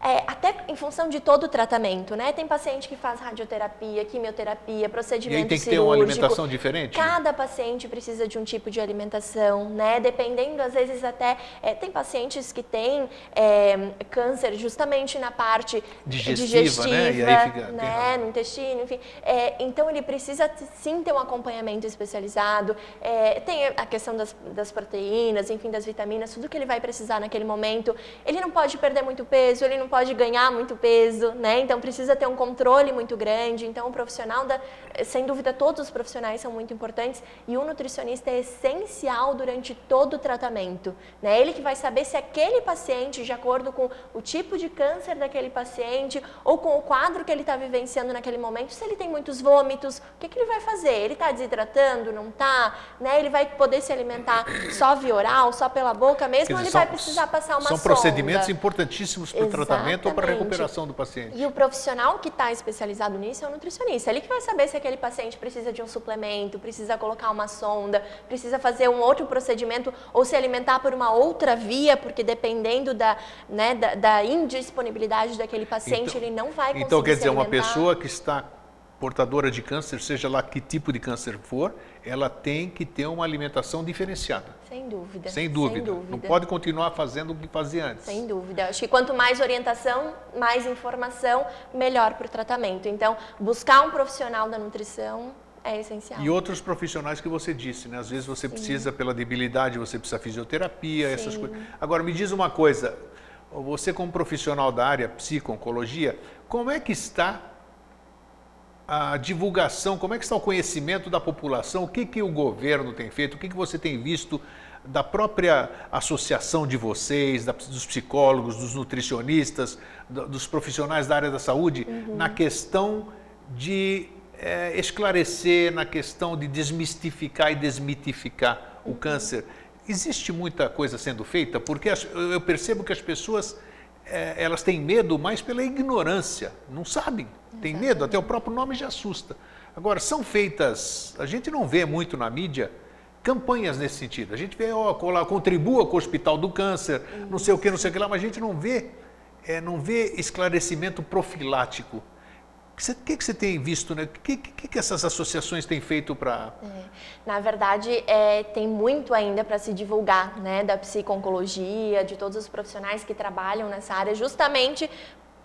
É, até em função de todo o tratamento, né? Tem paciente que faz radioterapia, quimioterapia, procedimento e aí tem que cirúrgico. ter uma alimentação diferente? Cada paciente precisa de um tipo de alimentação, né? Dependendo, às vezes até é, tem pacientes que têm é, câncer justamente na parte digestiva, digestiva né? E aí fica, né? no intestino, enfim. É, então ele precisa sim ter um acompanhamento especializado. É, tem a questão das, das proteínas, enfim, das vitaminas, tudo que ele vai precisar naquele momento. Ele não pode perder muito peso, ele não pode ganhar muito peso, né? Então precisa ter um controle muito grande. Então o profissional da, sem dúvida todos os profissionais são muito importantes e o nutricionista é essencial durante todo o tratamento, né? Ele que vai saber se aquele paciente, de acordo com o tipo de câncer daquele paciente ou com o quadro que ele está vivenciando naquele momento, se ele tem muitos vômitos, o que, que ele vai fazer? Ele está desidratando, não está? Né? Ele vai poder se alimentar só via oral, só pela boca mesmo, ou ele são, vai precisar passar uma São sonda? procedimentos importantíssimos para o tratamento ou para a recuperação do paciente. E o profissional que está especializado nisso é o nutricionista. Ele que vai saber se aquele paciente precisa de um suplemento, precisa colocar uma sonda, precisa fazer um outro procedimento ou se alimentar por uma outra via, porque dependendo da, né, da, da indisponibilidade daquele paciente, então, ele não vai conseguir Então, quer dizer, uma pessoa que está portadora de câncer, seja lá que tipo de câncer for, ela tem que ter uma alimentação diferenciada. Sem dúvida. Sem dúvida. Sem dúvida. Não pode continuar fazendo o que fazia antes. Sem dúvida. Acho que quanto mais orientação, mais informação, melhor para o tratamento. Então, buscar um profissional da nutrição é essencial. E outros profissionais que você disse, né? Às vezes você Sim. precisa, pela debilidade, você precisa fisioterapia, Sim. essas coisas. Agora, me diz uma coisa. Você como profissional da área psico-oncologia, como é que está a divulgação, como é que está o conhecimento da população, o que, que o governo tem feito, o que, que você tem visto da própria associação de vocês, da, dos psicólogos, dos nutricionistas, do, dos profissionais da área da saúde, uhum. na questão de é, esclarecer, na questão de desmistificar e desmitificar uhum. o câncer. Existe muita coisa sendo feita, porque eu percebo que as pessoas é, elas têm medo mais pela ignorância, não sabem, tem medo, até o próprio nome já assusta. Agora, são feitas, a gente não vê muito na mídia campanhas nesse sentido. A gente vê, ó, contribua com o Hospital do Câncer, não sei o que, não sei o que lá, mas a gente não vê, é, não vê esclarecimento profilático o que, que você tem visto, né? O que, que, que essas associações têm feito para... É. Na verdade, é, tem muito ainda para se divulgar, né? Da psico-oncologia, de todos os profissionais que trabalham nessa área, justamente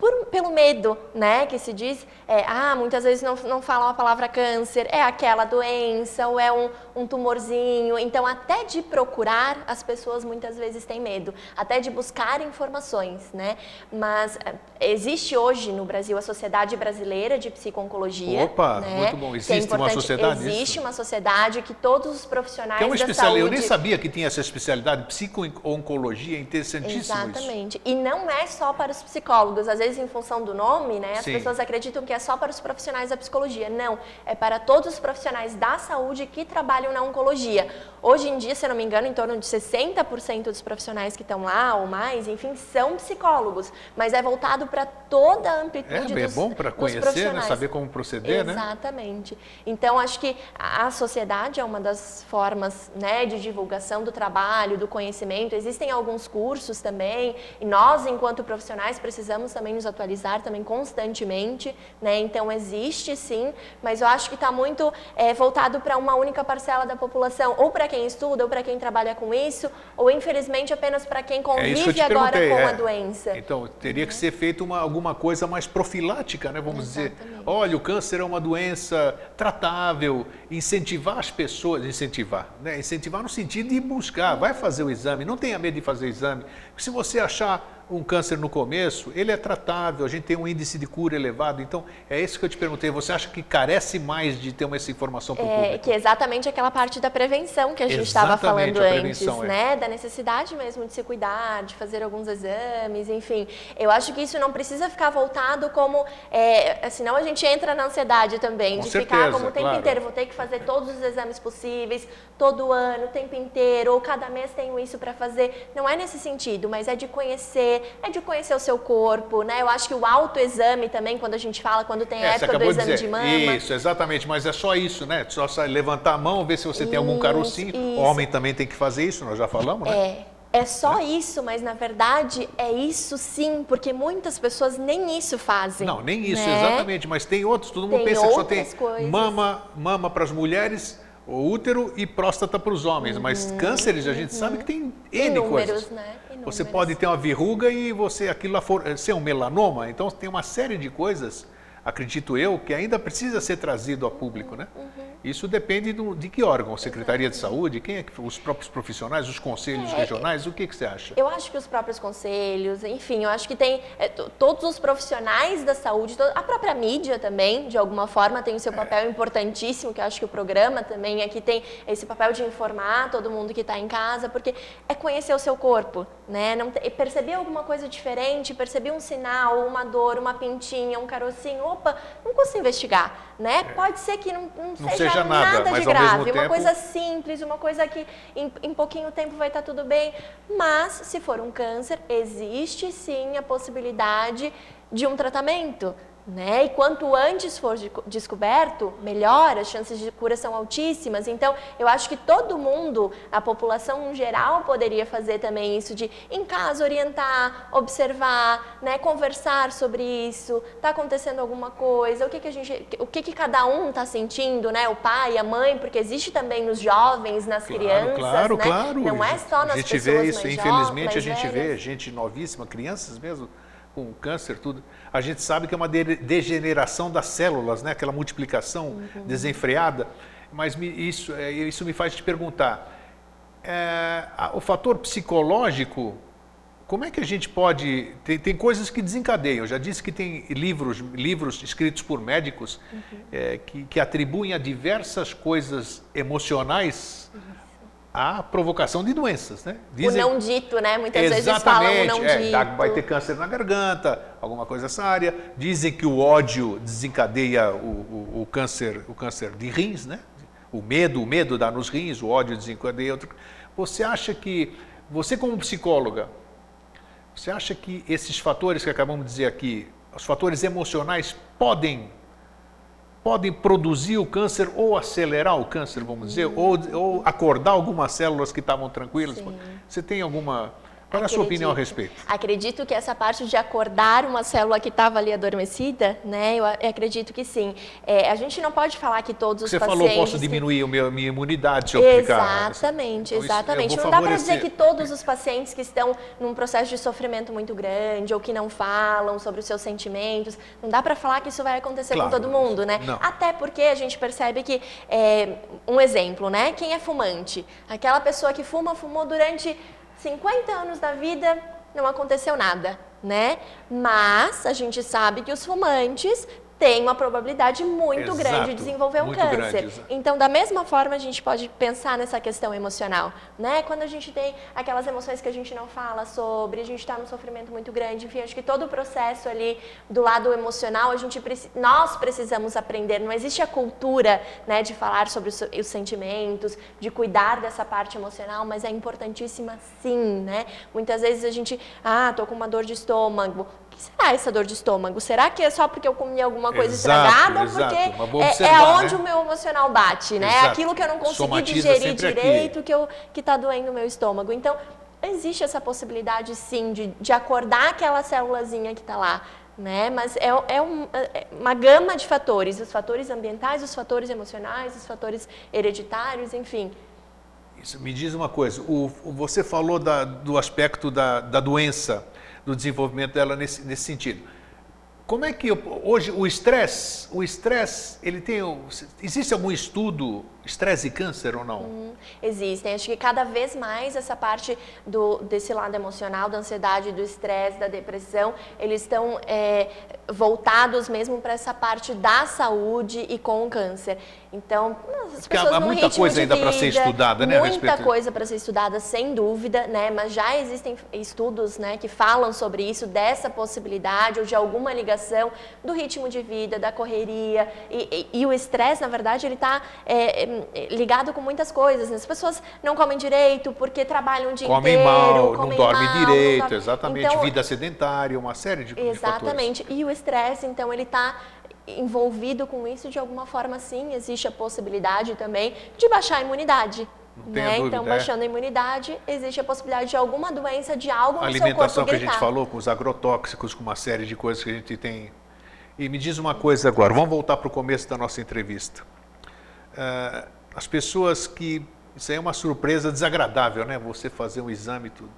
por, pelo medo, né, que se diz, é, ah, muitas vezes não, não falam a palavra câncer, é aquela doença ou é um, um tumorzinho. Então, até de procurar, as pessoas muitas vezes têm medo, até de buscar informações, né? Mas é, existe hoje no Brasil a Sociedade Brasileira de Psico-Oncologia. Opa, né, muito bom. É existe é uma sociedade? Existe uma sociedade que todos os profissionais que é uma da saúde... Eu nem sabia que tinha essa especialidade, psico-oncologia, interessantíssimo Exatamente. Isso. E não é só para os psicólogos. Às vezes vezes, em função do nome, né, as Sim. pessoas acreditam que é só para os profissionais da psicologia. Não, é para todos os profissionais da saúde que trabalham na oncologia. Hoje em dia, se eu não me engano, em torno de 60% dos profissionais que estão lá ou mais, enfim, são psicólogos, mas é voltado para toda a amplitude é, dos É bom para conhecer, né, saber como proceder, Exatamente. né? Exatamente. Então, acho que a sociedade é uma das formas né, de divulgação do trabalho, do conhecimento. Existem alguns cursos também, e nós, enquanto profissionais, precisamos também nos atualizar também constantemente, né? Então, existe sim, mas eu acho que está muito é, voltado para uma única parcela da população, ou para quem estuda, ou para quem trabalha com isso, ou infelizmente apenas para quem é convive é agora com é. a doença. Então, teria que ser feito uma, alguma coisa mais profilática, né? Vamos Exatamente. dizer, olha, o câncer é uma doença tratável, incentivar as pessoas, incentivar, né? Incentivar no sentido de buscar, vai fazer o exame, não tenha medo de fazer o exame. Se você achar um câncer no começo, ele é tratável, a gente tem um índice de cura elevado. Então, é isso que eu te perguntei. Você acha que carece mais de ter uma, essa informação para o é, público? Que é exatamente aquela parte da prevenção que a gente estava falando antes, é. né? Da necessidade mesmo de se cuidar, de fazer alguns exames, enfim. Eu acho que isso não precisa ficar voltado como... É, senão a gente entra na ansiedade também, Com de certeza, ficar como o tempo claro. inteiro, vou ter que fazer todos os exames possíveis, todo ano, o tempo inteiro, ou cada mês tenho isso para fazer. Não é nesse sentido, mas é de conhecer, é de conhecer o seu corpo, né? Eu acho que o autoexame também, quando a gente fala, quando tem a é, época do exame dizer, de mama. Isso, exatamente, mas é só isso, né? Só levantar a mão, ver se você tem algum carocinho. Isso. O homem também tem que fazer isso, nós já falamos, né? É. É só é. isso, mas na verdade é isso sim, porque muitas pessoas nem isso fazem. Não, nem isso, né? exatamente, mas tem outros, todo mundo tem pensa que só tem coisas. mama, mama para as mulheres, o útero e próstata para os homens, uhum, mas cânceres a gente uhum. sabe que tem N Inúmeros, coisas. Né? Inúmeros. Você pode ter uma verruga e você aquilo lá for ser um melanoma, então tem uma série de coisas. Acredito eu, que ainda precisa ser trazido a público, né? Isso depende do, de que órgão? Secretaria de Saúde? Quem é que, os próprios profissionais, os conselhos É, regionais? O que, que você acha? Eu acho que os próprios conselhos, enfim, eu acho que tem é, to- todos os profissionais da saúde, a própria mídia também, de alguma forma, tem o É. seu papel importantíssimo, que eu acho que o programa também aqui tem esse papel de informar todo mundo que está em casa, porque é conhecer o seu corpo, né? Não perceber alguma coisa diferente, perceber um sinal, uma dor, uma pintinha, um carocinho, opa, não custa investigar, né? Pode ser que não, não, Não seja, seja nada, de ao mesmo grave, uma tempo- coisa simples, uma coisa que em, em pouquinho tempo vai estar tudo bem. Mas, se for um câncer, existe sim a possibilidade de um tratamento. Né? E quanto antes for de- descoberto, melhor, as chances de cura são altíssimas. Então, eu acho que todo mundo, a população em geral, poderia fazer também isso de, em casa, orientar, observar, né? conversar sobre isso. Está acontecendo alguma coisa? O que, que a gente, o que, que cada um está sentindo, né? O pai, a mãe, porque existe também nos jovens, nas Claro, crianças, claro, né? claro. Não é só nas A gente pessoas vê isso, infelizmente jovens, a gente mais vê velhas. gente novíssima, crianças mesmo, com câncer, tudo. A gente sabe que é uma de- degeneração das células, né? aquela multiplicação Uhum. desenfreada. Mas me- isso, é, isso me faz te perguntar, é, o fator psicológico, como é que a gente pode. Tem, tem coisas que desencadeiam. Eu já disse que tem livros, livros escritos por médicos é, que, que atribuem a diversas coisas emocionais a provocação de doenças, né? O não dito, né? Muitas vezes falam o Exatamente, não é, dito. vai ter câncer na garganta, alguma coisa essa área. Dizem que o ódio desencadeia o, o- o câncer, o câncer de rins, né? O medo, o medo dá nos rins, o ódio desencadeia outro. Você acha que, você como psicóloga, você acha que esses fatores que acabamos de dizer aqui, os fatores emocionais podem podem produzir o câncer ou acelerar o câncer, vamos dizer, ou, ou acordar algumas células que estavam tranquilas? Sim. Você tem alguma Qual é a sua opinião a respeito? Acredito que essa parte de acordar uma célula que estava ali adormecida, né? Eu acredito que sim. É, a gente não pode falar que todos os Você pacientes. falou, posso diminuir a minha, minha imunidade se eu aplicar. Exatamente, Então, exatamente. Não dá para dizer que todos os pacientes que estão num processo de sofrimento muito grande ou que não falam sobre os seus sentimentos, não dá para falar que isso vai acontecer Claro, com todo mundo, né? não. Até porque a gente percebe que, é, um exemplo, né? Quem é fumante? Aquela pessoa que fuma, fumou durante 50 anos da vida, não aconteceu nada, né? Mas a gente sabe que os fumantes têm uma probabilidade muito grande Exato, de desenvolver um câncer. grande. Então, da mesma forma, a gente pode pensar nessa questão emocional, né? Quando a gente tem aquelas emoções que a gente não fala sobre, a gente está num sofrimento muito grande, enfim, acho que todo o processo ali do lado emocional, a gente nós precisamos aprender. Não existe a cultura, né, de falar sobre os, os sentimentos, de cuidar dessa parte emocional, mas é importantíssima, sim, né? Muitas vezes a gente, ah, tô com uma dor de estômago. O que será essa dor de estômago? Será que é só porque eu comi alguma coisa Exato, estragada ou exato. porque é, é observar, aonde né? o meu emocional bate, né? Exato. Aquilo que eu não consegui Somatiza digerir sempre aqui. direito, que eu que está doendo o meu estômago. Então, existe essa possibilidade, sim, de, de acordar aquela célulazinha que está lá. Né? Mas é, é um- é uma gama de fatores, os fatores ambientais, os fatores emocionais, os fatores hereditários, enfim. Isso, me diz uma coisa, o- você falou da- do aspecto da, da doença, do desenvolvimento dela nesse, nesse sentido. Como é que eu- hoje o estresse, o estresse, ele tem, existe algum estudo estresse e câncer ou não? Existem. Acho que cada vez mais essa parte do, desse lado emocional, da ansiedade, do estresse, da depressão, eles estão é, voltados mesmo para essa parte da saúde e com o câncer. Então, as há- pessoas há num muita coisa ainda pra ser estudada, né, Muita coisa para ser estudada, sem dúvida, né? Mas já existem estudos, né, que falam sobre isso, dessa possibilidade ou de alguma ligação do ritmo de vida, da correria e, e- e o estresse, na verdade, ele está ligado com muitas coisas. né? As pessoas não comem direito porque trabalham o dia Comem inteiro, mal, não comem dorme mal, não direito, dorme- exatamente, Então, vida sedentária, uma série de, de fatores. Exatamente. E o estresse, então, ele está envolvido com isso de alguma forma, sim. Existe a possibilidade também de baixar a imunidade. Não Né? dúvida, então, é. baixando a imunidade, existe a possibilidade de alguma doença, de algo A no alimentação que a gente falou, com os agrotóxicos, com uma série de coisas que a gente tem. E me diz uma coisa agora, vamos voltar para o começo da nossa entrevista. Ah, as pessoas que. Isso aí é uma surpresa desagradável, né? Você fazer um exame e tudo.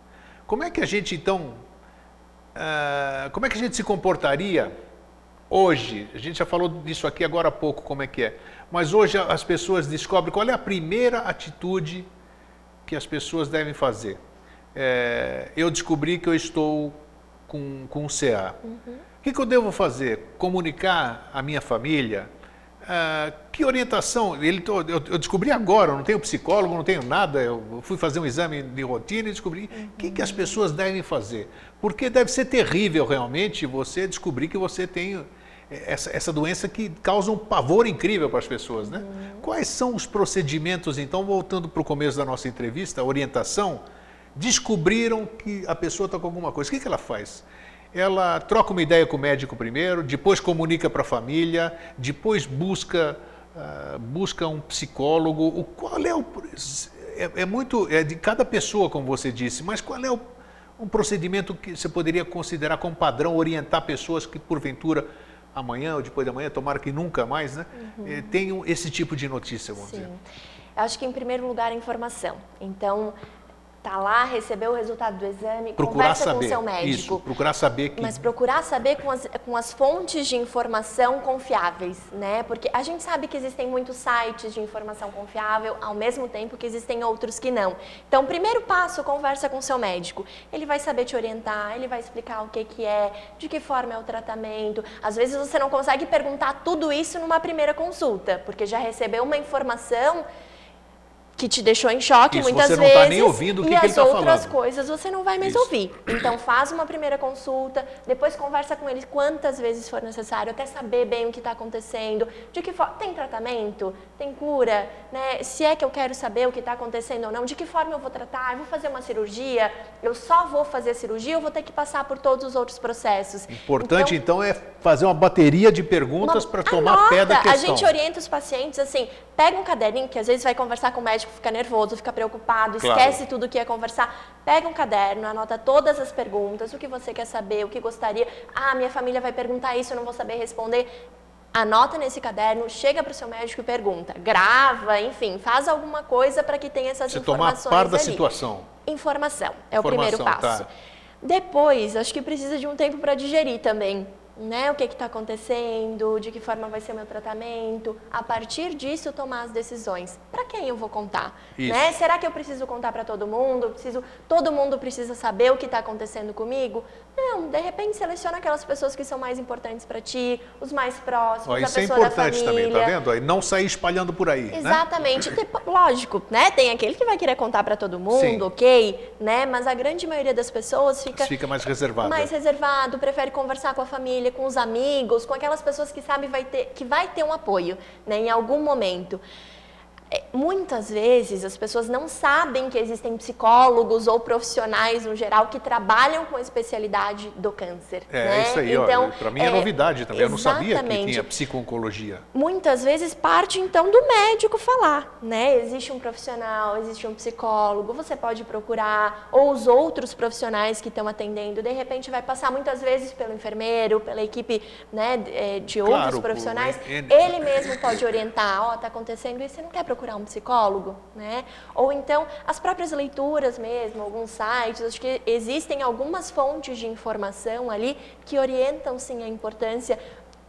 Como é que a gente, então. ah, como é que a gente se comportaria Hoje, a gente já falou disso aqui agora há pouco, como é que é. Mas hoje as pessoas descobrem qual é a primeira atitude que as pessoas devem fazer. É, eu descobri que eu estou com, com CA. Uhum. O que, que, eu devo fazer? Comunicar à minha família? Uh, que orientação? Ele, eu, descobri agora, eu não tenho psicólogo, não tenho nada, eu fui fazer um exame de rotina e descobri o uhum. que, que as pessoas devem fazer. Porque deve ser terrível realmente você descobrir que você tem essa, essa doença que causa um pavor incrível para as pessoas. Né? Uhum. Quais são os procedimentos, então, voltando para o começo da nossa entrevista, orientação, descobriram que a pessoa está com alguma coisa. O que, que ela faz? Ela troca uma ideia com o médico primeiro, depois comunica para a família, depois busca, uh, busca um psicólogo. O, qual é o. É, é, muito. É de cada pessoa, como você disse, mas qual é o, um procedimento que você poderia considerar como padrão, orientar pessoas que, porventura, amanhã ou depois de amanhã, tomara que nunca mais, né, uhum. Eh, tenham esse tipo de notícia, vamos Sim. dizer? Acho que, em primeiro lugar, a informação. Então, tá lá, recebeu o resultado do exame, procurar conversa saber, com o seu médico. Isso, procurar saber que... Mas procurar saber com as, com as fontes de informação confiáveis, né? Porque a gente sabe que existem muitos sites de informação confiável, ao mesmo tempo que existem outros que não. Então, primeiro passo, conversa com o seu médico. Ele vai saber te orientar, ele vai explicar o que, que é, de que forma é o tratamento. Às vezes você não consegue perguntar tudo isso numa primeira consulta, porque já recebeu uma informação que te deixou em choque Isso, muitas você vezes. Não tá nem ouvindo o que e que as tá outras falando. coisas você não vai mais Isso. ouvir. Então faz uma primeira consulta, depois conversa com ele quantas vezes for necessário, até saber bem o que está acontecendo, de que forma tem tratamento, tem cura, né? Se é que eu quero saber o que está acontecendo ou não, de que forma eu vou tratar, eu vou fazer uma cirurgia, eu só vou fazer a cirurgia, eu vou ter que passar por todos os outros processos. Importante então, então é fazer uma bateria de perguntas para tomar anota, pé da questão. A gente orienta os pacientes assim, pega um caderninho que às vezes vai conversar com o médico médico fica nervoso, fica preocupado, claro. esquece tudo que ia conversar. Pega um caderno, anota todas as perguntas, o que você quer saber, o que gostaria. Ah, minha família vai perguntar isso, eu não vou saber responder. Anota nesse caderno, chega para o seu médico e pergunta. Grava, enfim, faz alguma coisa para que tenha essas você informações. Tomar par da ali. situação. Informação é Informação, o primeiro passo. Tá. Depois, acho que precisa de um tempo para digerir também né, o que está acontecendo, de que forma vai ser o meu tratamento. A partir disso, tomar as decisões. Para quem eu vou contar? Né? Será que eu preciso contar para todo mundo? Preciso, todo mundo precisa saber o que está acontecendo comigo? Não, de repente seleciona aquelas pessoas que são mais importantes para ti, os mais próximos, Ó, isso a é pessoa é importante também, tá vendo? Aí não sair espalhando por aí. Né? Exatamente. Né? Lógico, né? Tem aquele que vai querer contar para todo mundo, Sim. ok, né? Mas a grande maioria das pessoas fica fica mais reservado. Mais reservado, prefere conversar com a família família, com os amigos, com aquelas pessoas que sabem vai ter, que vai ter um apoio né, em algum momento. É, muitas vezes as pessoas não sabem que existem psicólogos ou profissionais no geral que trabalham com a especialidade do câncer. É, né? isso aí, então, para mim é, é, novidade também, eu não sabia que tinha psico-oncologia. Muitas vezes parte então do médico falar, né? Existe um profissional, existe um psicólogo, você pode procurar, ou os outros profissionais que estão atendendo, de repente vai passar muitas vezes pelo enfermeiro, pela equipe né, de outros claro, profissionais, é, é, ele mesmo pode orientar, ó, oh, tá acontecendo isso, você não quer procurar procurar um psicólogo, né? Ou então as próprias leituras mesmo, alguns sites, acho que existem algumas fontes de informação ali que orientam sim a importância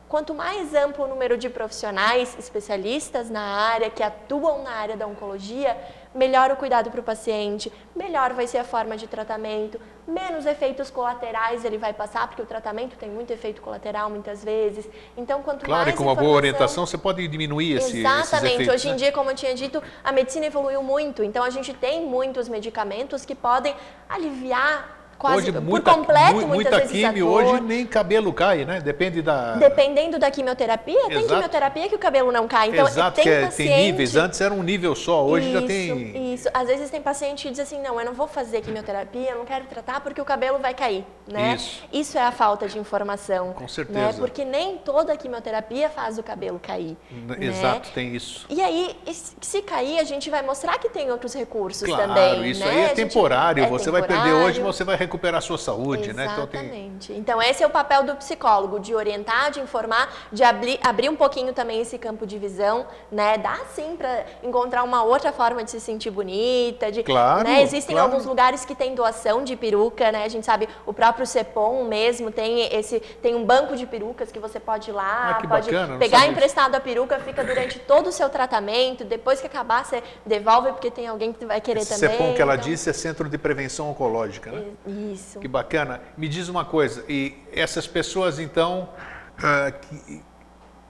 Quanto mais amplo o número de profissionais especialistas na área, que atuam na área da oncologia, melhor o cuidado para o paciente, melhor vai ser a forma de tratamento, menos efeitos colaterais ele vai passar, porque o tratamento tem muito efeito colateral muitas vezes. Então, quanto claro, mais. Claro, e com uma boa orientação você pode diminuir esse, Exatamente. Efeitos, Hoje né? em dia, como eu tinha dito, a medicina evoluiu muito. Então, a gente tem muitos medicamentos que podem aliviar quase hoje, por muita, completo, mu muitas muita vezes quimio, hoje nem cabelo cai, né? Depende da... Dependendo da quimioterapia, Exato. tem quimioterapia que o cabelo não cai. Então, Exato, tem, é, paciente... tem níveis. Antes era um nível só, hoje isso, já tem... Isso, às vezes tem paciente que diz assim, não, eu não vou fazer quimioterapia, eu não quero tratar porque o cabelo vai cair, né? Isso, isso é a falta de informação. Com certeza. Né? Porque nem toda quimioterapia faz o cabelo cair. Né? Exato, né? tem isso. E aí, se cair, a gente vai mostrar que tem outros recursos claro, também. isso né? aí é temporário. É você temporário. vai perder hoje, você vai recuperar a sua saúde, Exatamente. né? Então, tem... então, esse é o papel do psicólogo, de orientar, de informar, de abrir, abrir um pouquinho também esse campo de visão, né? Dá sim para encontrar uma outra forma de se sentir bonita, de, claro, né? Existem claro. alguns lugares que tem doação de peruca, né? A gente sabe, o próprio Cepom mesmo tem esse tem um banco de perucas que você pode ir lá, ah, pode bacana, pegar emprestado a peruca, fica durante todo o seu tratamento, depois que acabar você devolve porque tem alguém que vai querer esse também. CEPOM que ela então... disse é Centro de Prevenção Oncológica, né? Isso. Que bacana. Me diz uma coisa, e essas pessoas então, uh, que,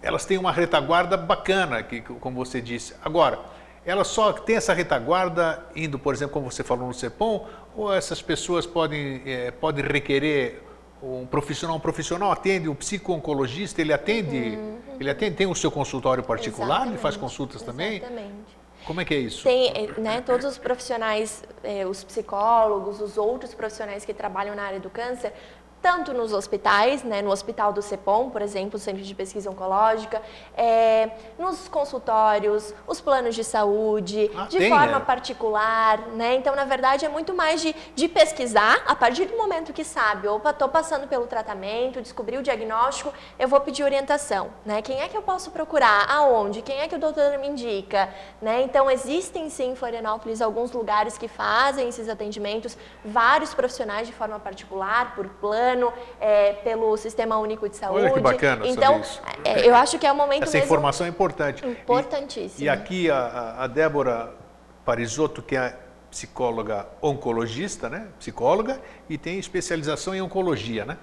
elas têm uma retaguarda bacana, que, como você disse. Agora, elas só têm essa retaguarda indo, por exemplo, como você falou no CEPOM, ou essas pessoas podem, eh, podem requerer um profissional, um profissional atende, um psico-oncologista, ele atende, uhum. ele atende, tem o seu consultório particular, Exatamente. ele faz consultas Exatamente. também? Exatamente. Como é que é isso? Tem, né, todos os profissionais, eh, os psicólogos, os outros profissionais que trabalham na área do câncer, tanto nos hospitais, né, no Hospital do CEPOM, por exemplo, Centro de Pesquisa Oncológica, é, nos consultórios, os planos de saúde, ah, de tem, forma é? particular, né? Então, na verdade, é muito mais de, de pesquisar, a partir do momento que sabe, opa, estou passando pelo tratamento, descobri o diagnóstico, eu vou pedir orientação, né? Quem é que eu posso procurar? Aonde? Quem é que o doutor me indica? Né? Então, existem sim em Florianópolis alguns lugares que fazem esses atendimentos, vários profissionais de forma particular, por plano, é, pelo Sistema Único de Saúde. Olha que bacana Então, é, eu acho que é o momento Essa mesmo informação é importante. Importantíssimo. E, e aqui a, a Débora Parisotto, que é psicóloga oncologista, né? Psicóloga e tem especialização em oncologia, né?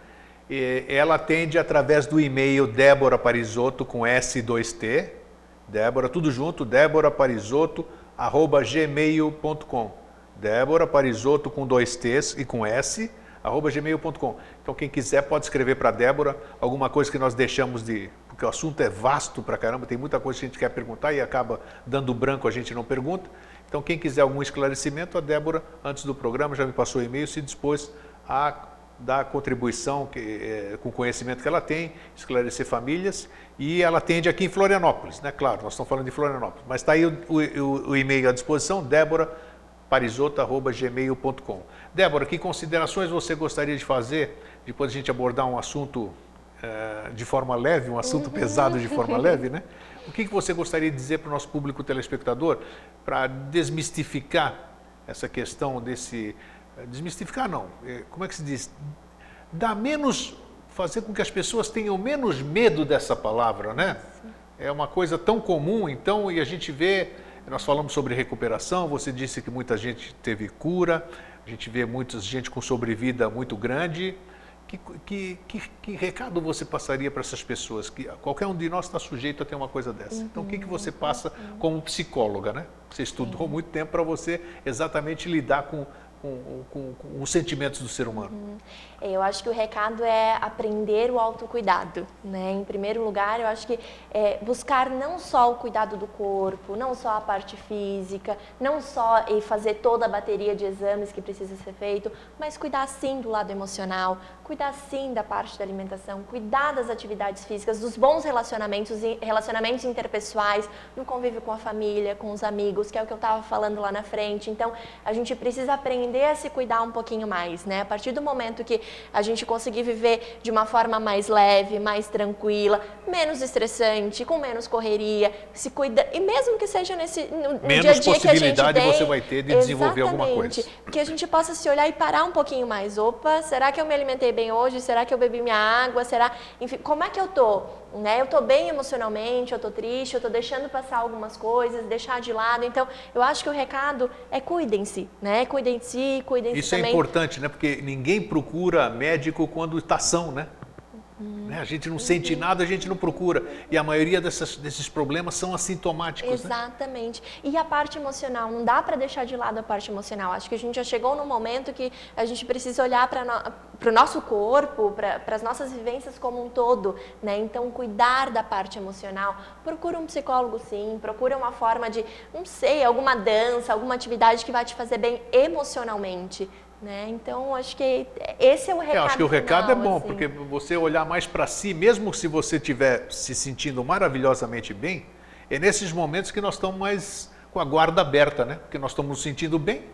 E ela atende através do e-mail Débora Parisotto com S2T, Débora, tudo junto, Débora Parisotto, arroba gmail.com. Débora Parisotto com dois T's e com S, arroba gmail.com. Então, quem quiser pode escrever para Débora alguma coisa que nós deixamos de. Porque o assunto é vasto para caramba, tem muita coisa que a gente quer perguntar e acaba dando branco, a gente não pergunta. Então, quem quiser algum esclarecimento, a Débora, antes do programa, já me passou o e-mail, se dispôs a dar contribuição que, é, com o conhecimento que ela tem, esclarecer famílias, e ela atende aqui em Florianópolis, né? Claro, nós estamos falando de Florianópolis, mas está aí o, o, o e-mail à disposição, Débora parisota.gmail.com. Débora, que considerações você gostaria de fazer, depois a gente abordar um assunto eh, de forma leve, um assunto uhum. pesado de forma <laughs> leve, né? O que, que você gostaria de dizer para o nosso público telespectador para desmistificar essa questão desse... Eh, desmistificar não, eh, como é que se diz? Dar menos... fazer com que as pessoas tenham menos medo dessa palavra, né? É uma coisa tão comum, então, e a gente vê nós falamos sobre recuperação, você disse que muita gente teve cura, a gente vê muita gente com sobrevida muito grande. Que, que, que, que recado você passaria para essas pessoas? Que qualquer um de nós está sujeito a ter uma coisa dessa. Uhum, então, o que, que você passa uhum. como psicóloga? Né? Você estudou muito tempo para você exatamente lidar com, com, com, com, os sentimentos do ser humano? Uhum. Eu acho que o recado é aprender o autocuidado. Né? Em primeiro lugar, eu acho que é buscar não só o cuidado do corpo, não só a parte física, não só fazer toda a bateria de exames que precisa ser feito, mas cuidar sim do lado emocional, cuidar sim da parte da alimentação, cuidar das atividades físicas, dos bons relacionamentos, relacionamentos interpessoais, no convívio com a família, com os amigos, que é o que eu estava falando lá na frente. Então, a gente precisa aprender a se cuidar um pouquinho mais, né? A partir do momento que a gente conseguir viver de uma forma mais leve, mais tranquila, menos estressante, com menos correria, se cuida e mesmo que seja nesse no, no dia a dia que a gente tem, você vai ter de desenvolver alguma coisa. Que a gente possa se olhar e parar um pouquinho mais. Opa, será que eu me alimentei bem hoje? Será que eu bebi minha água? Será, enfim, como é que eu tô? Né? Eu tô bem emocionalmente, eu tô triste, eu tô deixando passar algumas coisas, deixar de lado. Então, eu acho que o recado é cuidem-se, né? Cuidem de si, cuidem-se Isso é também. é importante, né? Porque ninguém procura médico quando está são, né? Né? A gente não sente nada, a gente não procura. E a maioria dessas, desses problemas são assintomáticos. Né? Exatamente. Né? E a parte emocional, não dá para deixar de lado a parte emocional. Acho que a gente já chegou no momento que a gente precisa olhar para no, o nosso corpo, para as nossas vivências como um todo. Né? Então, cuidar da parte emocional. Procura um psicólogo, sim. Procura uma forma de, não sei, alguma dança, alguma atividade que vai te fazer bem emocionalmente. Né? Então, acho que esse é o recado. Eu acho que o recado final, é bom, assim. porque você olhar mais para si, mesmo se você estiver se sentindo maravilhosamente bem, é nesses momentos que nós estamos mais com a guarda aberta, né? Porque nós estamos nos sentindo bem,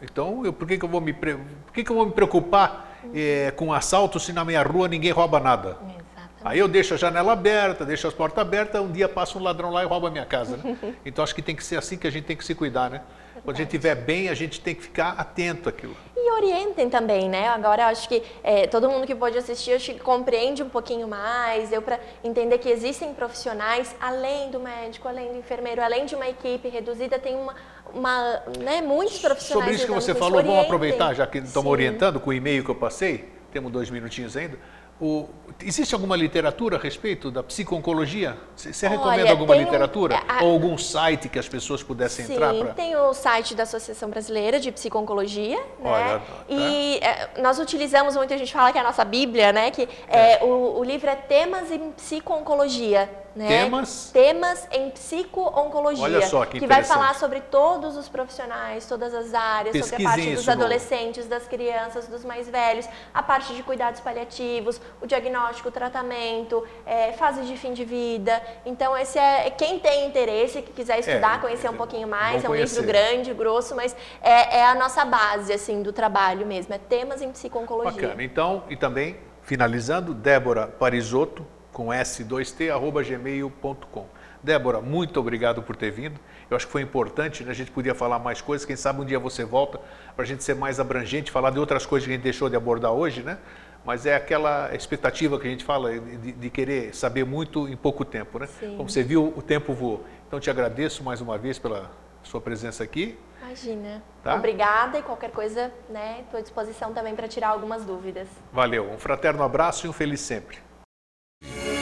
Então, eu, por, que, que, eu vou me, por que, que eu vou me preocupar é, com assalto se na minha rua ninguém rouba nada? Exatamente. Aí eu deixo a janela aberta, deixo as portas abertas, um dia passa um ladrão lá e rouba a minha casa. Né? <laughs> Então acho que tem que ser assim que a gente tem que se cuidar, né? Quando a gente estiver bem, a gente tem que ficar atento àquilo. E orientem também, né? Agora acho que é, todo mundo que pode assistir, acho que compreende um pouquinho mais, deu para entender que existem profissionais além do médico, além do enfermeiro, além de uma equipe reduzida, tem uma, uma né, muitos profissionais. Sobre isso que você falou, vamos aproveitar, já que estamos orientando com o e-mail que eu passei, temos dois minutinhos ainda. O, existe alguma literatura a respeito da psico-oncologia? Você recomenda alguma literatura? Um, a, Ou algum site que as pessoas pudessem sim, entrar? Sim, pra... tem o site da Associação Brasileira de Psico-Oncologia. Olha, né? Tá. E é, nós utilizamos muito, a gente fala que é a nossa Bíblia, né? Que é. o, o livro é Temas em Psico-Oncologia. Né? Temas? Temas em psico-oncologia. Olha só que, que vai falar sobre todos os profissionais, todas as áreas, sobre a parte dos adolescentes, das crianças, dos mais velhos, a parte de cuidados paliativos, o diagnóstico, o tratamento, é, fases de fim de vida. Então, esse é quem tem interesse, que quiser estudar, é, conhecer um pouquinho mais, é um conhecer. livro grande, grosso, mas é, é, a nossa base assim do trabalho mesmo, é temas em psico-oncologia. Bacana. Então, e também, finalizando, Débora Parisotto, com s2t, arroba gmail.com. Débora, muito obrigado por ter vindo. Eu acho que foi importante, né? a gente podia falar mais coisas. Quem sabe um dia você volta para a gente ser mais abrangente, falar de outras coisas que a gente deixou de abordar hoje, né? Mas é aquela expectativa que a gente fala de, de querer saber muito em pouco tempo, né? Sim. Como você viu, o tempo voou. Então, te agradeço mais uma vez pela sua presença aqui. Imagina. Tá? Obrigada e qualquer coisa, né? Estou à disposição também para tirar algumas dúvidas. Valeu. Um fraterno abraço e um feliz sempre. Yeah.